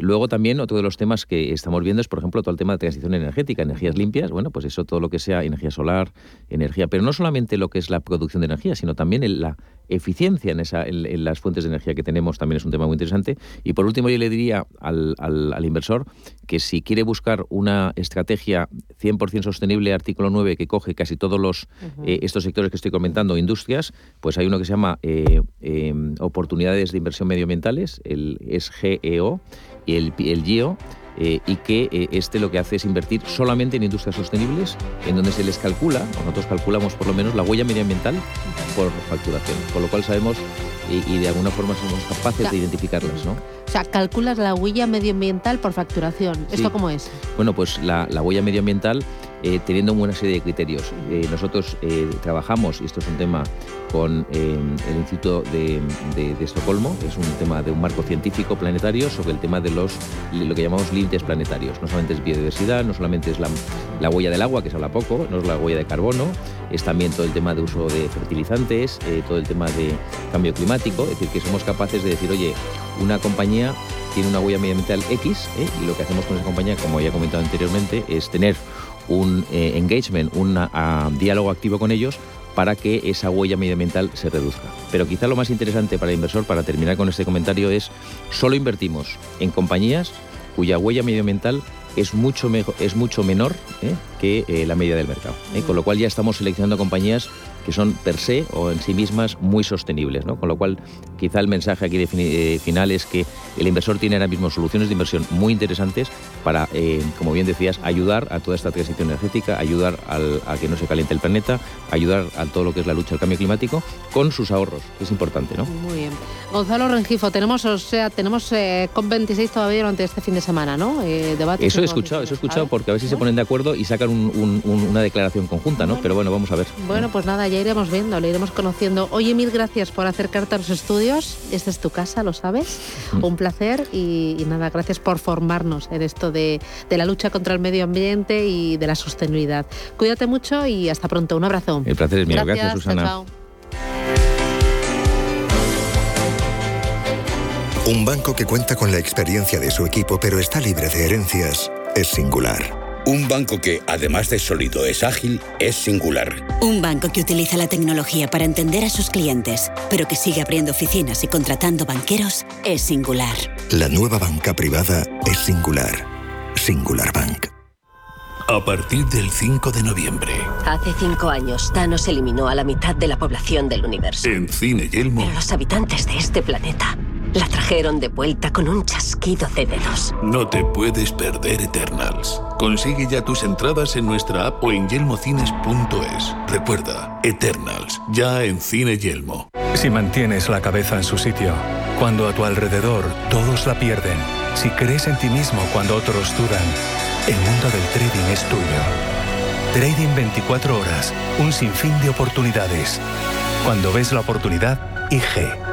luego también otro de los temas que estamos viendo es, por ejemplo, todo el tema de transición energética, energías limpias, bueno, pues eso todo lo que sea energía solar, energía, pero no solamente lo que es la producción de energía, sino también la eficiencia en, esa, en, las fuentes de energía que tenemos también es un tema muy interesante. Y por último, yo le diría al, al inversor que si quiere buscar una estrategia estrategia 100% sostenible, artículo 9, que coge casi todos los eh, estos sectores que estoy comentando, industrias, pues hay uno que se llama eh, em, oportunidades de inversión medioambientales, el SGEO y el, el GEO. Eh, y que este lo que hace es invertir solamente en industrias sostenibles, en donde se les calcula, o nosotros calculamos por lo menos, la huella medioambiental por facturación, con lo cual sabemos y, de alguna forma somos capaces de identificarlas. ¿no? O sea, calculas la huella medioambiental por facturación. ¿Esto cómo es? Bueno, pues la, la huella medioambiental eh, teniendo una serie de criterios. Eh, nosotros eh, trabajamos, y esto es un tema con el Instituto de, Estocolmo, es un tema de un marco científico planetario sobre el tema de los lo que llamamos límites planetarios. No solamente es biodiversidad, no solamente es la, la, huella del agua, que se habla poco, no es la huella de carbono, es también todo el tema de uso de fertilizantes, todo el tema de cambio climático, es decir, que somos capaces de decir, oye, una compañía tiene una huella medioambiental X y lo que hacemos con esa compañía, como ya he comentado anteriormente, es tener un eh, engagement, un diálogo activo con ellos para que esa huella medioambiental se reduzca. Pero quizá lo más interesante para el inversor, para terminar con este comentario, es solo invertimos en compañías cuya huella medioambiental es mucho, es mucho menor ¿eh? que eh, la media del mercado. ¿eh? Con lo cual ya estamos seleccionando compañías que son per se o en sí mismas muy sostenibles. ¿no? Con lo cual, quizá el mensaje aquí de final es que el inversor tiene ahora mismo soluciones de inversión muy interesantes para, como bien decías, ayudar a toda esta transición energética, ayudar a que no se caliente el planeta, ayudar a todo lo que es la lucha al cambio climático con sus ahorros, que es importante. ¿no? Muy bien. Gonzalo Rengifo, tenemos, o sea, tenemos COP26 todavía durante este fin de semana, ¿no? debate he escuchado, eso he escuchado porque a ver si se ponen de acuerdo y sacan una declaración conjunta, ¿no? Pero bueno, vamos a ver. Bueno, pues nada, ya iremos viendo, lo iremos conociendo. Oye, mil gracias por acercarte a los estudios. Esta es tu casa, lo sabes. Mm. Un placer y, nada, gracias por formarnos en esto de, la lucha contra el medio ambiente y de la sostenibilidad. Cuídate mucho y hasta pronto. Un abrazo. El placer es mío. Gracias, Susana. Un banco que cuenta con la experiencia de su equipo pero está libre de herencias es singular. Un banco que, además de sólido, es ágil, es singular. Un banco que utiliza la tecnología para entender a sus clientes, pero que sigue abriendo oficinas y contratando banqueros, es singular. La nueva banca privada es singular. Singular Bank. A partir del 5 de noviembre. Hace cinco años, Thanos eliminó a la mitad de la población del universo. En Cine Yelmo. Pero los habitantes de este planeta la trajeron de vuelta con un chasquido de dedos. No te puedes perder Eternals. Consigue ya tus entradas en nuestra app o en yelmocines.es. Recuerda, Eternals, ya en Cine Yelmo. Si mantienes la cabeza en su sitio, cuando a tu alrededor todos la pierden, si crees en ti mismo cuando otros dudan, el mundo del trading es tuyo. Trading 24 horas, un sinfín de oportunidades. Cuando ves la oportunidad, IG.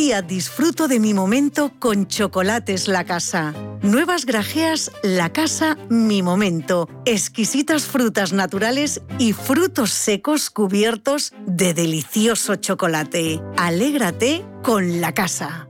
Disfruto de mi momento con Chocolates La Casa. Nuevas grajeas La Casa Mi Momento. Exquisitas frutas naturales y frutos secos cubiertos de delicioso chocolate. Alégrate con La Casa.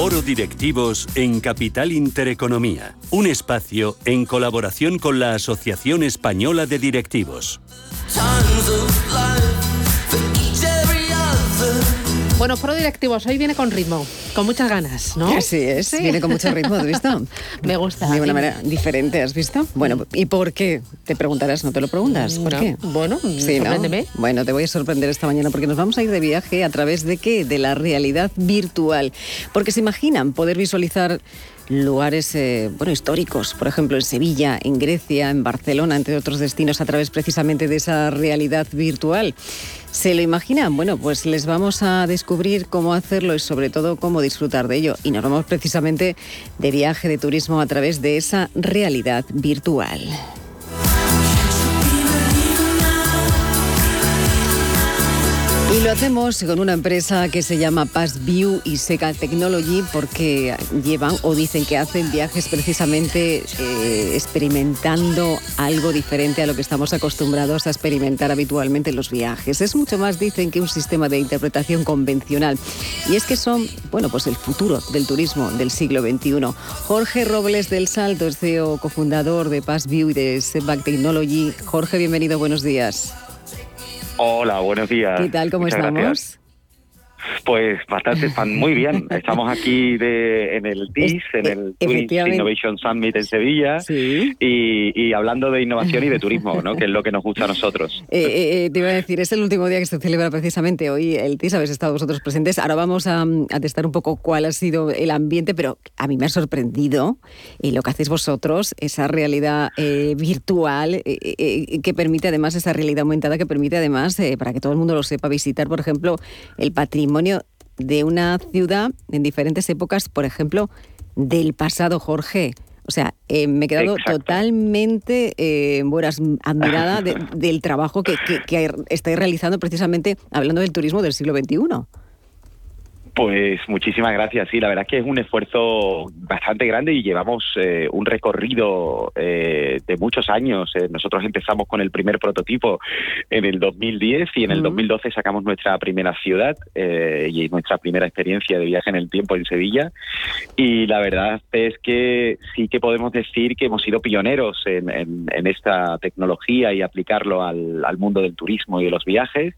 Foro Directivos en Capital Intereconomía, un espacio en colaboración con la Asociación Española de Directivos. Bueno, Foro Directivos hoy viene con ritmo, con muchas ganas, ¿no? Así es, viene con mucho ritmo, ¿has visto? Me gusta. De una manera diferente, ¿has visto? Bueno, ¿y por qué? Te preguntarás, ¿no te lo preguntas? ¿Por qué? Bueno, sí, sorpréndeme. Bueno, te voy a sorprender esta mañana porque nos vamos a ir de viaje a través de qué? De la realidad virtual. Porque se imaginan poder visualizar lugares eh, bueno, históricos, por ejemplo en Sevilla, en Grecia, en Barcelona, entre otros destinos, a través precisamente de esa realidad virtual. ¿Se lo imaginan? Bueno, pues les vamos a descubrir cómo hacerlo y sobre todo cómo disfrutar de ello. Y nos vamos precisamente de viaje de turismo a través de esa realidad virtual. Lo hacemos con una empresa que se llama Passview y Seca Technology porque llevan o dicen que hacen viajes precisamente eh, experimentando algo diferente a lo que estamos acostumbrados a experimentar habitualmente en los viajes. Es mucho más, dicen, que un sistema de interpretación convencional. Y es que son, bueno, pues el futuro del turismo del siglo XXI. Jorge Robles del Salto es CEO cofundador de Passview y de Setback Technology. Jorge, bienvenido, buenos días. Hola, buenos días. ¿Qué tal? ¿Cómo Muchas estamos? gracias. Pues bastante, están muy bien. Estamos aquí de, en el TIS, en el Tourist. Innovation Summit en Sevilla, y, y hablando de innovación y de turismo, ¿no? que es lo que nos gusta a nosotros. Eh, eh, eh, te iba a decir, es el último día que se celebra precisamente hoy el TIS, habéis estado vosotros presentes. Ahora vamos a, a testar un poco cuál ha sido el ambiente, pero a mí me ha sorprendido y lo que hacéis vosotros, esa realidad eh, virtual que permite además, esa realidad aumentada que permite además, eh, para que todo el mundo lo sepa, visitar, por ejemplo, el patrimonio de una ciudad en diferentes épocas, por ejemplo, del pasado, Jorge. O sea, eh, me he quedado Exacto. totalmente eh, buenas, admirada de- del trabajo que, que- que estáis realizando precisamente hablando del turismo del siglo XXI. Pues muchísimas gracias. Sí, la verdad es que es un esfuerzo bastante grande y llevamos eh, un recorrido eh, de muchos años. Eh, nosotros empezamos con el primer prototipo en el 2010 y en el 2012 sacamos nuestra primera ciudad eh, y nuestra primera experiencia de viaje en el tiempo en Sevilla. Y la verdad es que sí que podemos decir que hemos sido pioneros en, en- en esta tecnología y aplicarlo al, al mundo del turismo y de los viajes.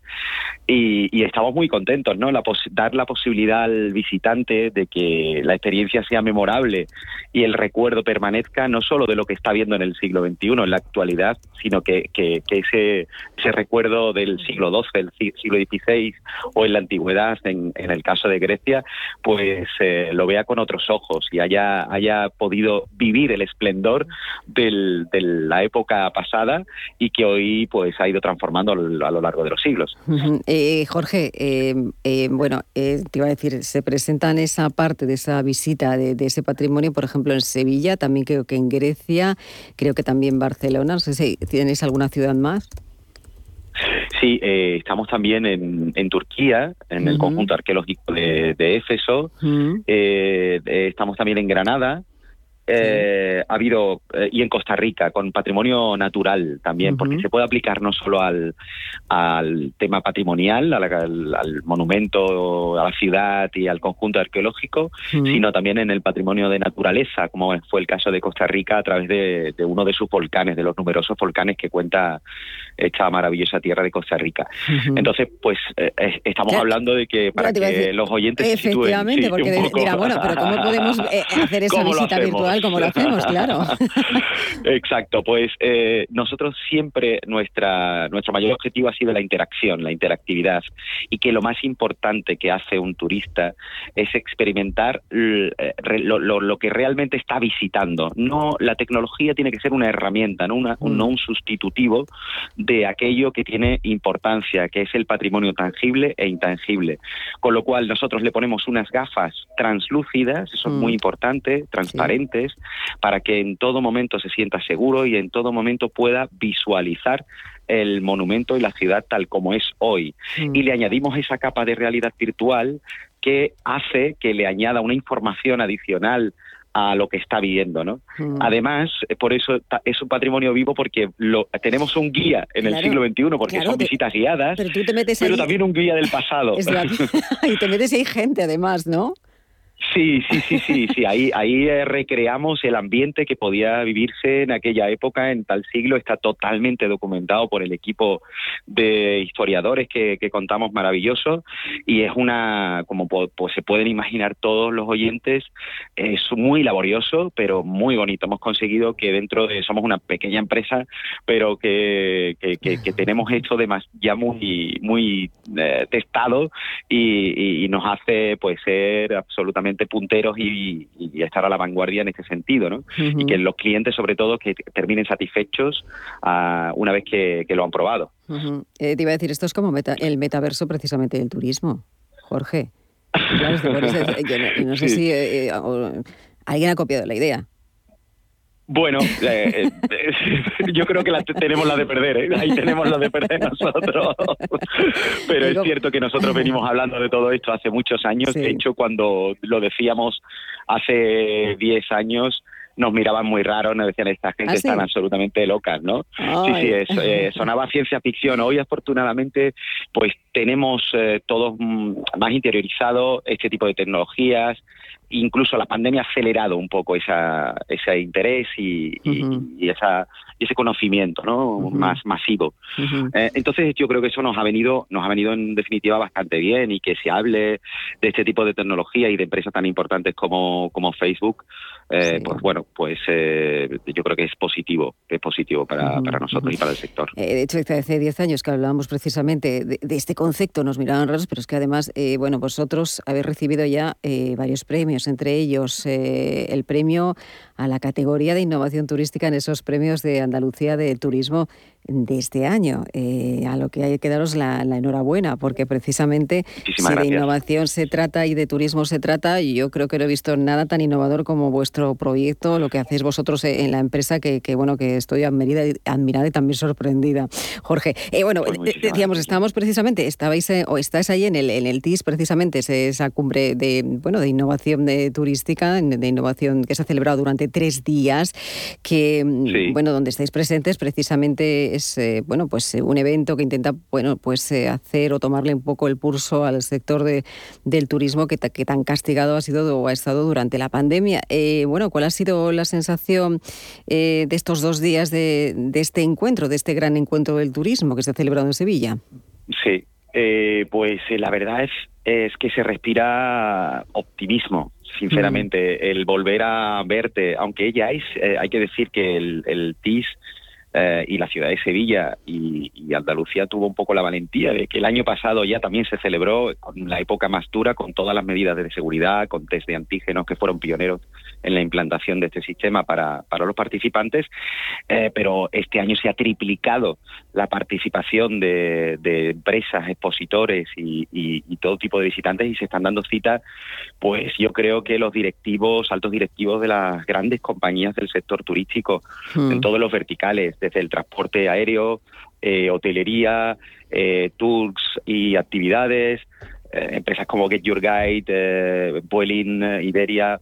Y, y estamos muy contentos, ¿no? La pos- dar la posibilidad al visitante de que la experiencia sea memorable y el recuerdo permanezca no solo de lo que está viendo en el siglo XXI, en la actualidad, sino que, que- ese, ese recuerdo del siglo XII, el si- siglo XVI o en la antigüedad, en, en el caso de Grecia, pues eh, lo vea con otros ojos y haya, haya podido vivir el esplendor del- de la época pasada y que hoy pues ha ido transformando a lo- largo de los siglos. Eh, Jorge, eh, bueno, te iba a decir, se presentan esa parte de esa visita de, de ese patrimonio, por ejemplo, en Sevilla, también creo que en Grecia, creo que también Barcelona. No sé si tenéis alguna ciudad más. Sí, eh, estamos también en, en Turquía, en el conjunto arqueológico de, de Éfeso. Eh, eh, estamos también en Granada. Eh, Ha habido, eh, y en Costa Rica, con patrimonio natural también, porque se puede aplicar no solo al, al tema patrimonial, al, al- al monumento, a la ciudad y al conjunto arqueológico, sino también en el patrimonio de naturaleza, como fue el caso de Costa Rica a través de, de uno de sus volcanes, de los numerosos volcanes que cuenta esta maravillosa tierra de Costa Rica. Entonces, pues eh, estamos hablando de que para que decir, los oyentes se sitúen, Efectivamente, sí, porque dirá, bueno, pero ¿cómo podemos eh, hacer esa ¿Cómo lo visita hacemos? Como lo hacemos? Claro. Exacto, pues eh, nosotros siempre nuestra nuestro mayor objetivo ha sido la interacción, la interactividad y que lo más importante que hace un turista es experimentar eh, lo, lo- lo que realmente está visitando. No la tecnología tiene que ser una herramienta, no, Una- un- no un sustitutivo de aquello que tiene importancia, que es el patrimonio tangible e intangible. Con lo cual nosotros le ponemos unas gafas translúcidas, eso es Mm. muy importante, para que en todo momento se sienta seguro y en todo momento pueda visualizar el monumento y la ciudad tal como es hoy. Mm. Y le añadimos esa capa de realidad virtual que hace que le añada una información adicional a lo que está viendo, ¿no? Mm. Además, eh, por eso es un patrimonio vivo porque lo, tenemos un guía en el siglo XXI porque claro, son te- visitas guiadas, Pero tú te metes pero ahí- también un guía del pasado. Y te metes hay gente además, ¿no? Sí, sí, sí, sí, sí. Ahí, ahí eh, recreamos el ambiente que podía vivirse en aquella época, en tal siglo. Está totalmente documentado por el equipo de historiadores que, que contamos maravilloso. Y es una, como pues se pueden imaginar todos los oyentes, es muy laborioso, pero muy bonito. Hemos conseguido que dentro de, somos una pequeña empresa, pero que, que, que- que tenemos esto de más, ya muy, muy eh, testado y, y- y nos hace pues ser absolutamente punteros y, y estar a la vanguardia en este sentido, ¿no? Y que los clientes sobre todo que terminen satisfechos ah, una vez que, que lo han probado. Eh, te iba a decir, esto es como meta- el metaverso precisamente del turismo, Jorge. Claro, yo no, no sé Sí. si eh, eh, o- alguien ha copiado la idea. Bueno, eh, eh, yo creo que la, tenemos la de perder, ¿eh? ahí tenemos la de perder nosotros. Pero es cierto que nosotros venimos hablando de todo esto hace muchos años. De hecho, cuando lo decíamos hace 10 años, nos miraban muy raro, nos decían, esta gente ¿Ah, están absolutamente locas, ¿no? Sí, sí, es, eh, sonaba ciencia ficción. Hoy, afortunadamente, pues tenemos eh, todos mm, más interiorizado este tipo de tecnologías, incluso la pandemia ha acelerado un poco esa, ese interés y, esa, ese conocimiento ¿no? más masivo. Eh, entonces yo creo que eso nos ha venido nos ha venido en definitiva bastante bien y que se hable de este tipo de tecnología y de empresas tan importantes como, como Facebook, eh, pues bueno, pues eh, yo creo que es positivo, es positivo para, para nosotros y para el sector. de hecho, hace 10 años que hablábamos precisamente de, de, este concepto, nos miraban raros, pero es que además, bueno, vosotros habéis recibido ya varios premios entre ellos eh, el premio a la categoría de innovación turística en esos premios de Andalucía de Turismo de este año, eh, a lo que hay que daros la, enhorabuena, porque precisamente si de innovación se trata y de turismo se trata, yo creo que no he visto nada tan innovador como vuestro proyecto, lo que hacéis vosotros en la empresa, que, bueno, que estoy admirada, admirada y también sorprendida. Jorge, eh, bueno, pues decíamos, estábamos precisamente, estabais o estáis ahí en el, en el TIS, precisamente, esa cumbre de, bueno, de innovación de turística, de innovación que se ha celebrado durante tres días, que, mm, bueno, donde estáis presentes precisamente es, eh, bueno, pues eh, un evento que intenta, bueno, pues eh, hacer o tomarle un poco el pulso al sector de, del turismo que, que tan castigado ha sido o ha estado durante la pandemia. bueno, ¿cuál ha sido la sensación de estos dos días de, de, este encuentro, de este gran encuentro del turismo que se ha celebrado en Sevilla? Sí, pues la verdad es, es que se respira optimismo sinceramente, el volver a verte, aunque ella es, eh, hay que decir que el, el TIS eh, y la ciudad de Sevilla y, Andalucía tuvo un poco la valentía de que el año pasado ya también se celebró con la época más dura, con todas las medidas de seguridad, con test de antígenos que fueron pioneros en la implantación de este sistema para, para los participantes, eh, pero este año se ha triplicado la participación de, empresas, expositores y, todo tipo de visitantes y se están dando citas, pues yo creo que los directivos, altos directivos de las grandes compañías del sector turístico, en hmm. todos los verticales, desde el transporte aéreo, eh, hotelería, eh, tours y actividades, eh, empresas como Get Your Guide, Vueling, Iberia,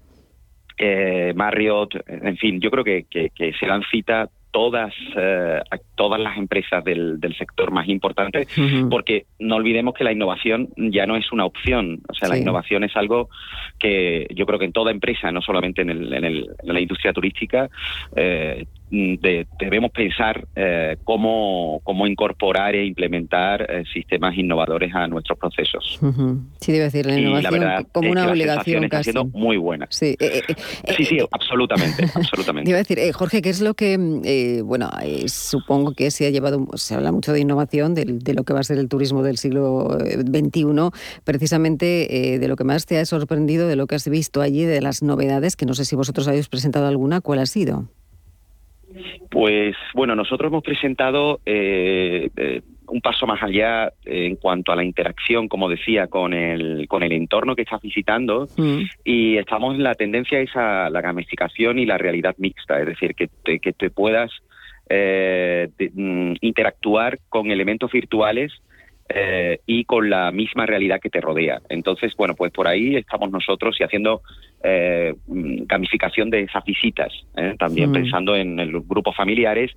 Marriott, en fin, yo creo que, que se dan cita todas, eh, todas las empresas del, sector más importante, porque no olvidemos que la innovación ya no es una opción, o sea, la innovación es algo que yo creo que en toda empresa, no solamente en, el, en, la industria turística, eh, debemos pensar eh, cómo, cómo incorporar e implementar eh, sistemas innovadores a nuestros procesos. Sí, debe decir, la innovación como una obligación casi. siendo muy buena. Sí, sí, sí, absolutamente, absolutamente. A decir, Jorge, ¿qué es lo que, mm, bueno, supongo que se ha llevado, se habla mucho de innovación, de, de, lo que va a ser el turismo del siglo XXI, precisamente de lo que más te ha sorprendido, de lo que has visto allí, de las novedades, que no sé si vosotros habéis presentado alguna, ¿cuál ha sido? Pues bueno, nosotros hemos presentado eh, eh, un paso más allá en cuanto a la interacción, como decía, con el, con el entorno que estás visitando mm. y estamos en la tendencia esa la gamificación y la realidad mixta, es decir, que te, que te puedas eh, mm, interactuar con elementos virtuales eh, y con la misma realidad que te rodea. Entonces, bueno, pues por ahí estamos nosotros y haciendo eh, gamificación de esas visitas, ¿eh? también mm. pensando en, los grupos familiares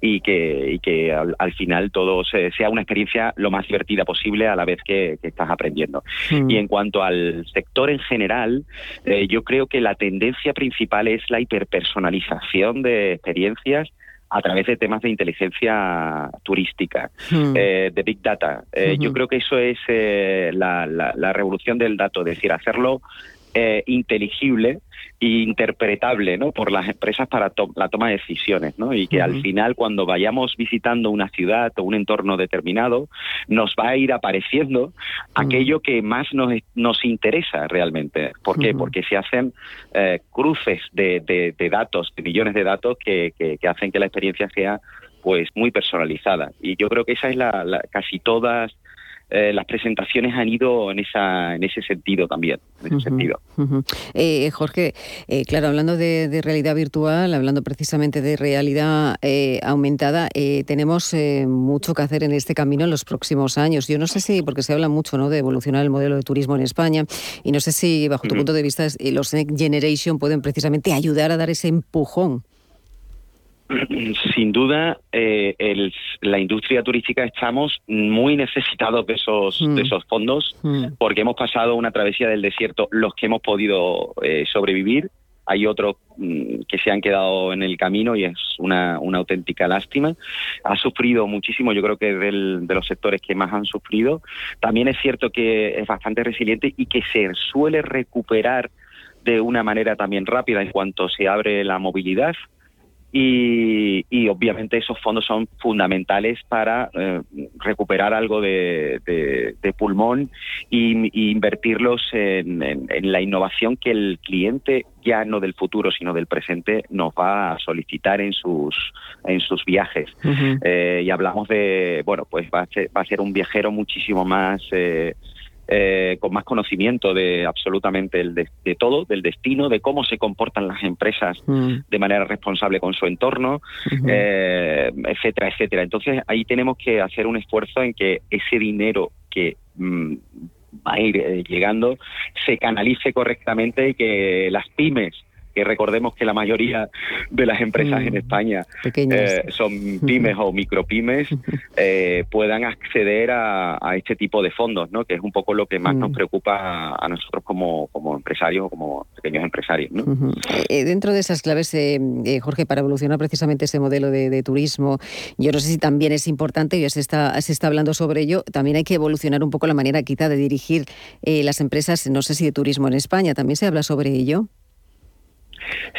y que, que al, final todo sea una experiencia lo más divertida posible a la vez que, estás aprendiendo. Mm. Y en cuanto al sector en general, yo creo que la tendencia principal es la hiperpersonalización de experiencias a través de temas de inteligencia turística, hmm. eh, de Big Data. Eh, yo creo que eso es eh, la, la, revolución del dato, es decir, hacerlo inteligible e interpretable ¿no? por las empresas para la toma de decisiones ¿no? y que al final cuando vayamos visitando una ciudad o un entorno determinado nos va a ir apareciendo aquello que más nos, nos interesa realmente. ¿Por qué? Porque se hacen eh, cruces de, de, datos, de millones de datos que, que, hacen que la experiencia sea pues muy personalizada y yo creo que esa es la, casi todas eh, las presentaciones han ido en esa en ese sentido también en ese sentido. eh, Jorge eh, claro hablando de, realidad virtual hablando precisamente de realidad aumentada tenemos mucho que hacer en este camino en los próximos años. Yo no sé si porque se habla mucho ¿no? de evolucionar el modelo de turismo en España y no sé si bajo tu punto de vista los Next Generation pueden precisamente ayudar a dar ese empujón sin duda, eh, la industria turística estamos muy necesitados de esos, de mm. esos fondos mm. porque hemos pasado una travesía del desierto los que hemos podido eh, sobrevivir. Hay otros mm, que se han quedado en el camino y es una, una auténtica lástima. Ha sufrido muchísimo, yo creo que es de los sectores que más han sufrido. También es cierto que es bastante resiliente y que se suele recuperar de una manera también rápida en cuanto se abre la movilidad. Y, obviamente esos fondos son fundamentales para eh, recuperar algo de, pulmón e invertirlos en, la innovación que el cliente ya no del futuro sino del presente nos va a solicitar en sus en sus viajes. Eh, y hablamos de bueno pues va a ser, va a ser un viajero muchísimo más eh, eh, con más conocimiento de absolutamente el de, todo, del destino, de cómo se comportan las empresas mm. de manera responsable con su entorno, eh, etcétera, etcétera. Entonces ahí tenemos que hacer un esfuerzo en que ese dinero que mm, va a ir eh, llegando se canalice correctamente y que las pymes que recordemos que la mayoría de las empresas en mm. España eh, son pymes o micropymes, eh, puedan acceder a, este tipo de fondos, ¿no? que es un poco lo que más nos mm. preocupa a nosotros como, empresarios o como pequeños empresarios. ¿no? Eh, dentro de esas claves, Jorge, para evolucionar precisamente ese modelo de, turismo, yo no sé si también es importante, ya se está, se está hablando sobre ello, también hay que evolucionar un poco la manera quizá de dirigir las empresas, no sé si de turismo en España, ¿también se habla sobre ello?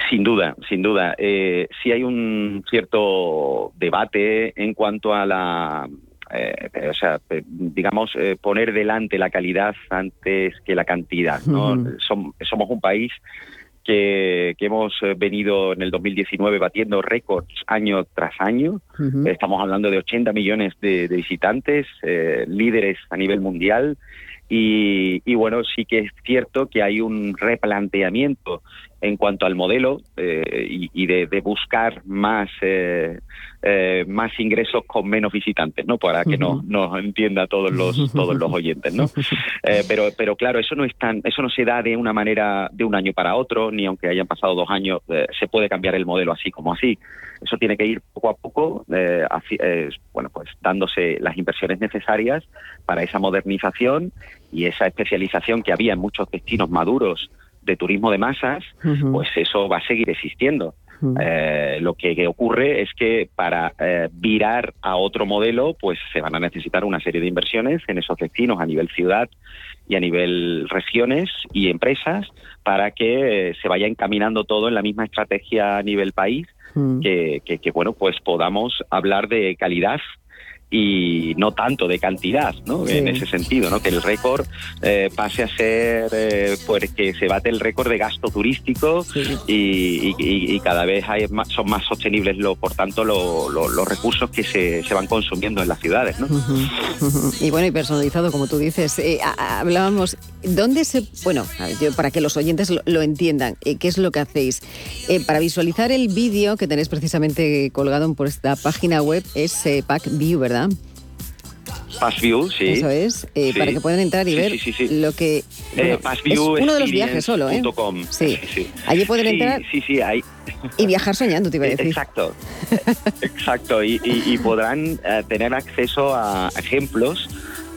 Sin duda, sin duda. Eh, sí hay un cierto debate en cuanto a la eh, o sea, digamos, eh, poner delante la calidad antes que la cantidad. ¿no? somos un país que, hemos venido en el 2019 batiendo récords año tras año. Estamos hablando de 80 millones de, visitantes, líderes a nivel mundial. Y, y, bueno, sí que es cierto que hay un replanteamiento en cuanto al modelo eh, y, de, buscar más eh, eh, más ingresos con menos visitantes no para que no nos entienda todos los todos los oyentes no pero pero claro eso no es tan eso no se da de una manera de un año para otro ni aunque hayan pasado dos años se puede cambiar el modelo así como así. Eso tiene que ir poco a poco bueno pues dándose las inversiones necesarias para esa modernización y esa especialización que había en muchos destinos maduros de turismo de masas, pues eso va a seguir existiendo. Eh, lo que, ocurre es que para eh, virar a otro modelo, pues se van a necesitar una serie de inversiones en esos destinos a nivel ciudad y a nivel regiones y empresas para que eh, se vaya encaminando todo en la misma estrategia a nivel país, que, que, bueno, pues podamos hablar de calidad y no tanto de cantidad, ¿no? En ese sentido, ¿no? Que el récord eh, pase a ser, eh, pues que se bate el récord de gasto turístico y, cada vez hay son más sostenibles, lo, por tanto, los recursos que se, se, van consumiendo en las ciudades, ¿no? Y bueno, y personalizado, como tú dices. Eh, hablábamos, ¿dónde se, bueno, para que los oyentes lo, entiendan, ¿qué es lo que hacéis? para visualizar el vídeo que tenéis precisamente colgado por esta página web es Pack View, ¿verdad? Passview, sí. Eso es, eh, para que puedan entrar y ver lo que... Eh, es uno de los viajes solo, ¿eh? Sí. Allí pueden entrar... Sí, sí. Y viajar soñando, te iba a decir. Exacto, exacto. Y, podrán eh, tener acceso a ejemplos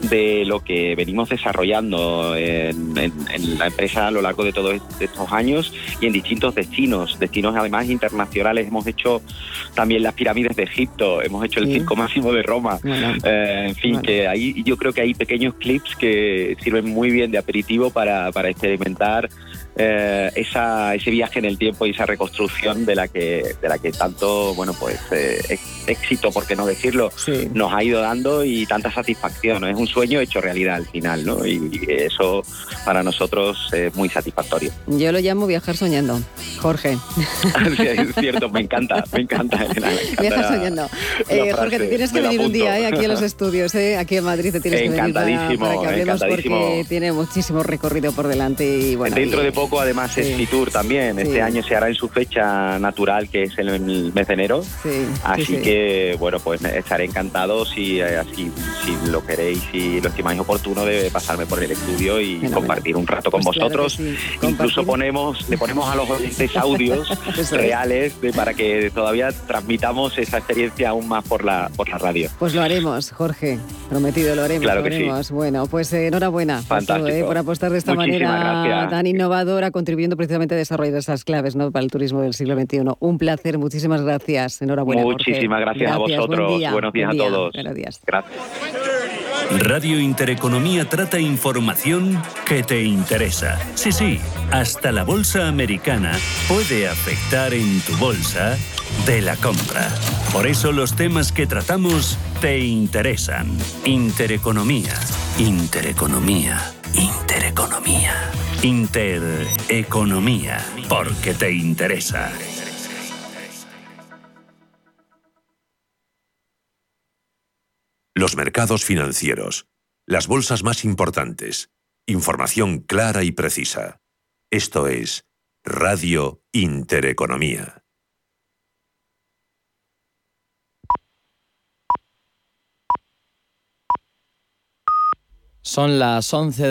de lo que venimos desarrollando en, la empresa a lo largo de todos estos años y en distintos destinos, destinos además internacionales. Hemos hecho también las pirámides de Egipto, hemos hecho el circo máximo de Roma. Eh, en fin, que ahí yo creo que hay pequeños clips que sirven muy bien de aperitivo para, para experimentar eh, esa, ese viaje en el tiempo y esa reconstrucción de la que, de la que tanto, bueno, pues eh, éxito, por qué no decirlo, nos ha ido dando y tanta satisfacción. ¿no? Es un sueño hecho realidad al final, ¿no? Y, eso para nosotros es muy satisfactorio. Yo lo llamo viajar soñando, Jorge. es cierto, me encanta, me encanta. viajar soñando. Eh, Jorge, te tienes que venir un día aquí a los estudios, aquí en Madrid te tienes que venir para, que hablemos porque tiene muchísimo recorrido por delante y bueno. Dentro de poco además es Fitur también. Este año se hará en su fecha natural, que es el mes de enero. Así que, bueno, pues estaré encantado si, eh, así, si lo queréis y lo estimáis oportuno de pasarme por el estudio y compartir un rato con pues vosotros. Incluso ponemos, le ponemos a los oyentes audios reales para que todavía transmitamos esa experiencia aún más por la, por la radio. Pues lo haremos, Jorge. Prometido, lo haremos. Claro que Sí. Bueno, pues eh, enhorabuena ¿eh? por, apostar de esta manera tan innovadora, contribuyendo precisamente a desarrollar esas claves ¿no? para el turismo del siglo XXI. Un placer, muchísimas gracias. Enhorabuena. Muchísimas gracias, a vosotros. Buenos días a todos. Buenos días. Gracias. Radio Intereconomía trata información que te interesa. Sí, sí, hasta la bolsa americana puede afectar en tu bolsa de la compra. Por eso los temas que tratamos te interesan. Intereconomía, intereconomía, intereconomía, intereconomía, porque te interesa. Los mercados financieros. Las bolsas más importantes. Información clara y precisa. Esto es Radio Intereconomía. Son las 11 de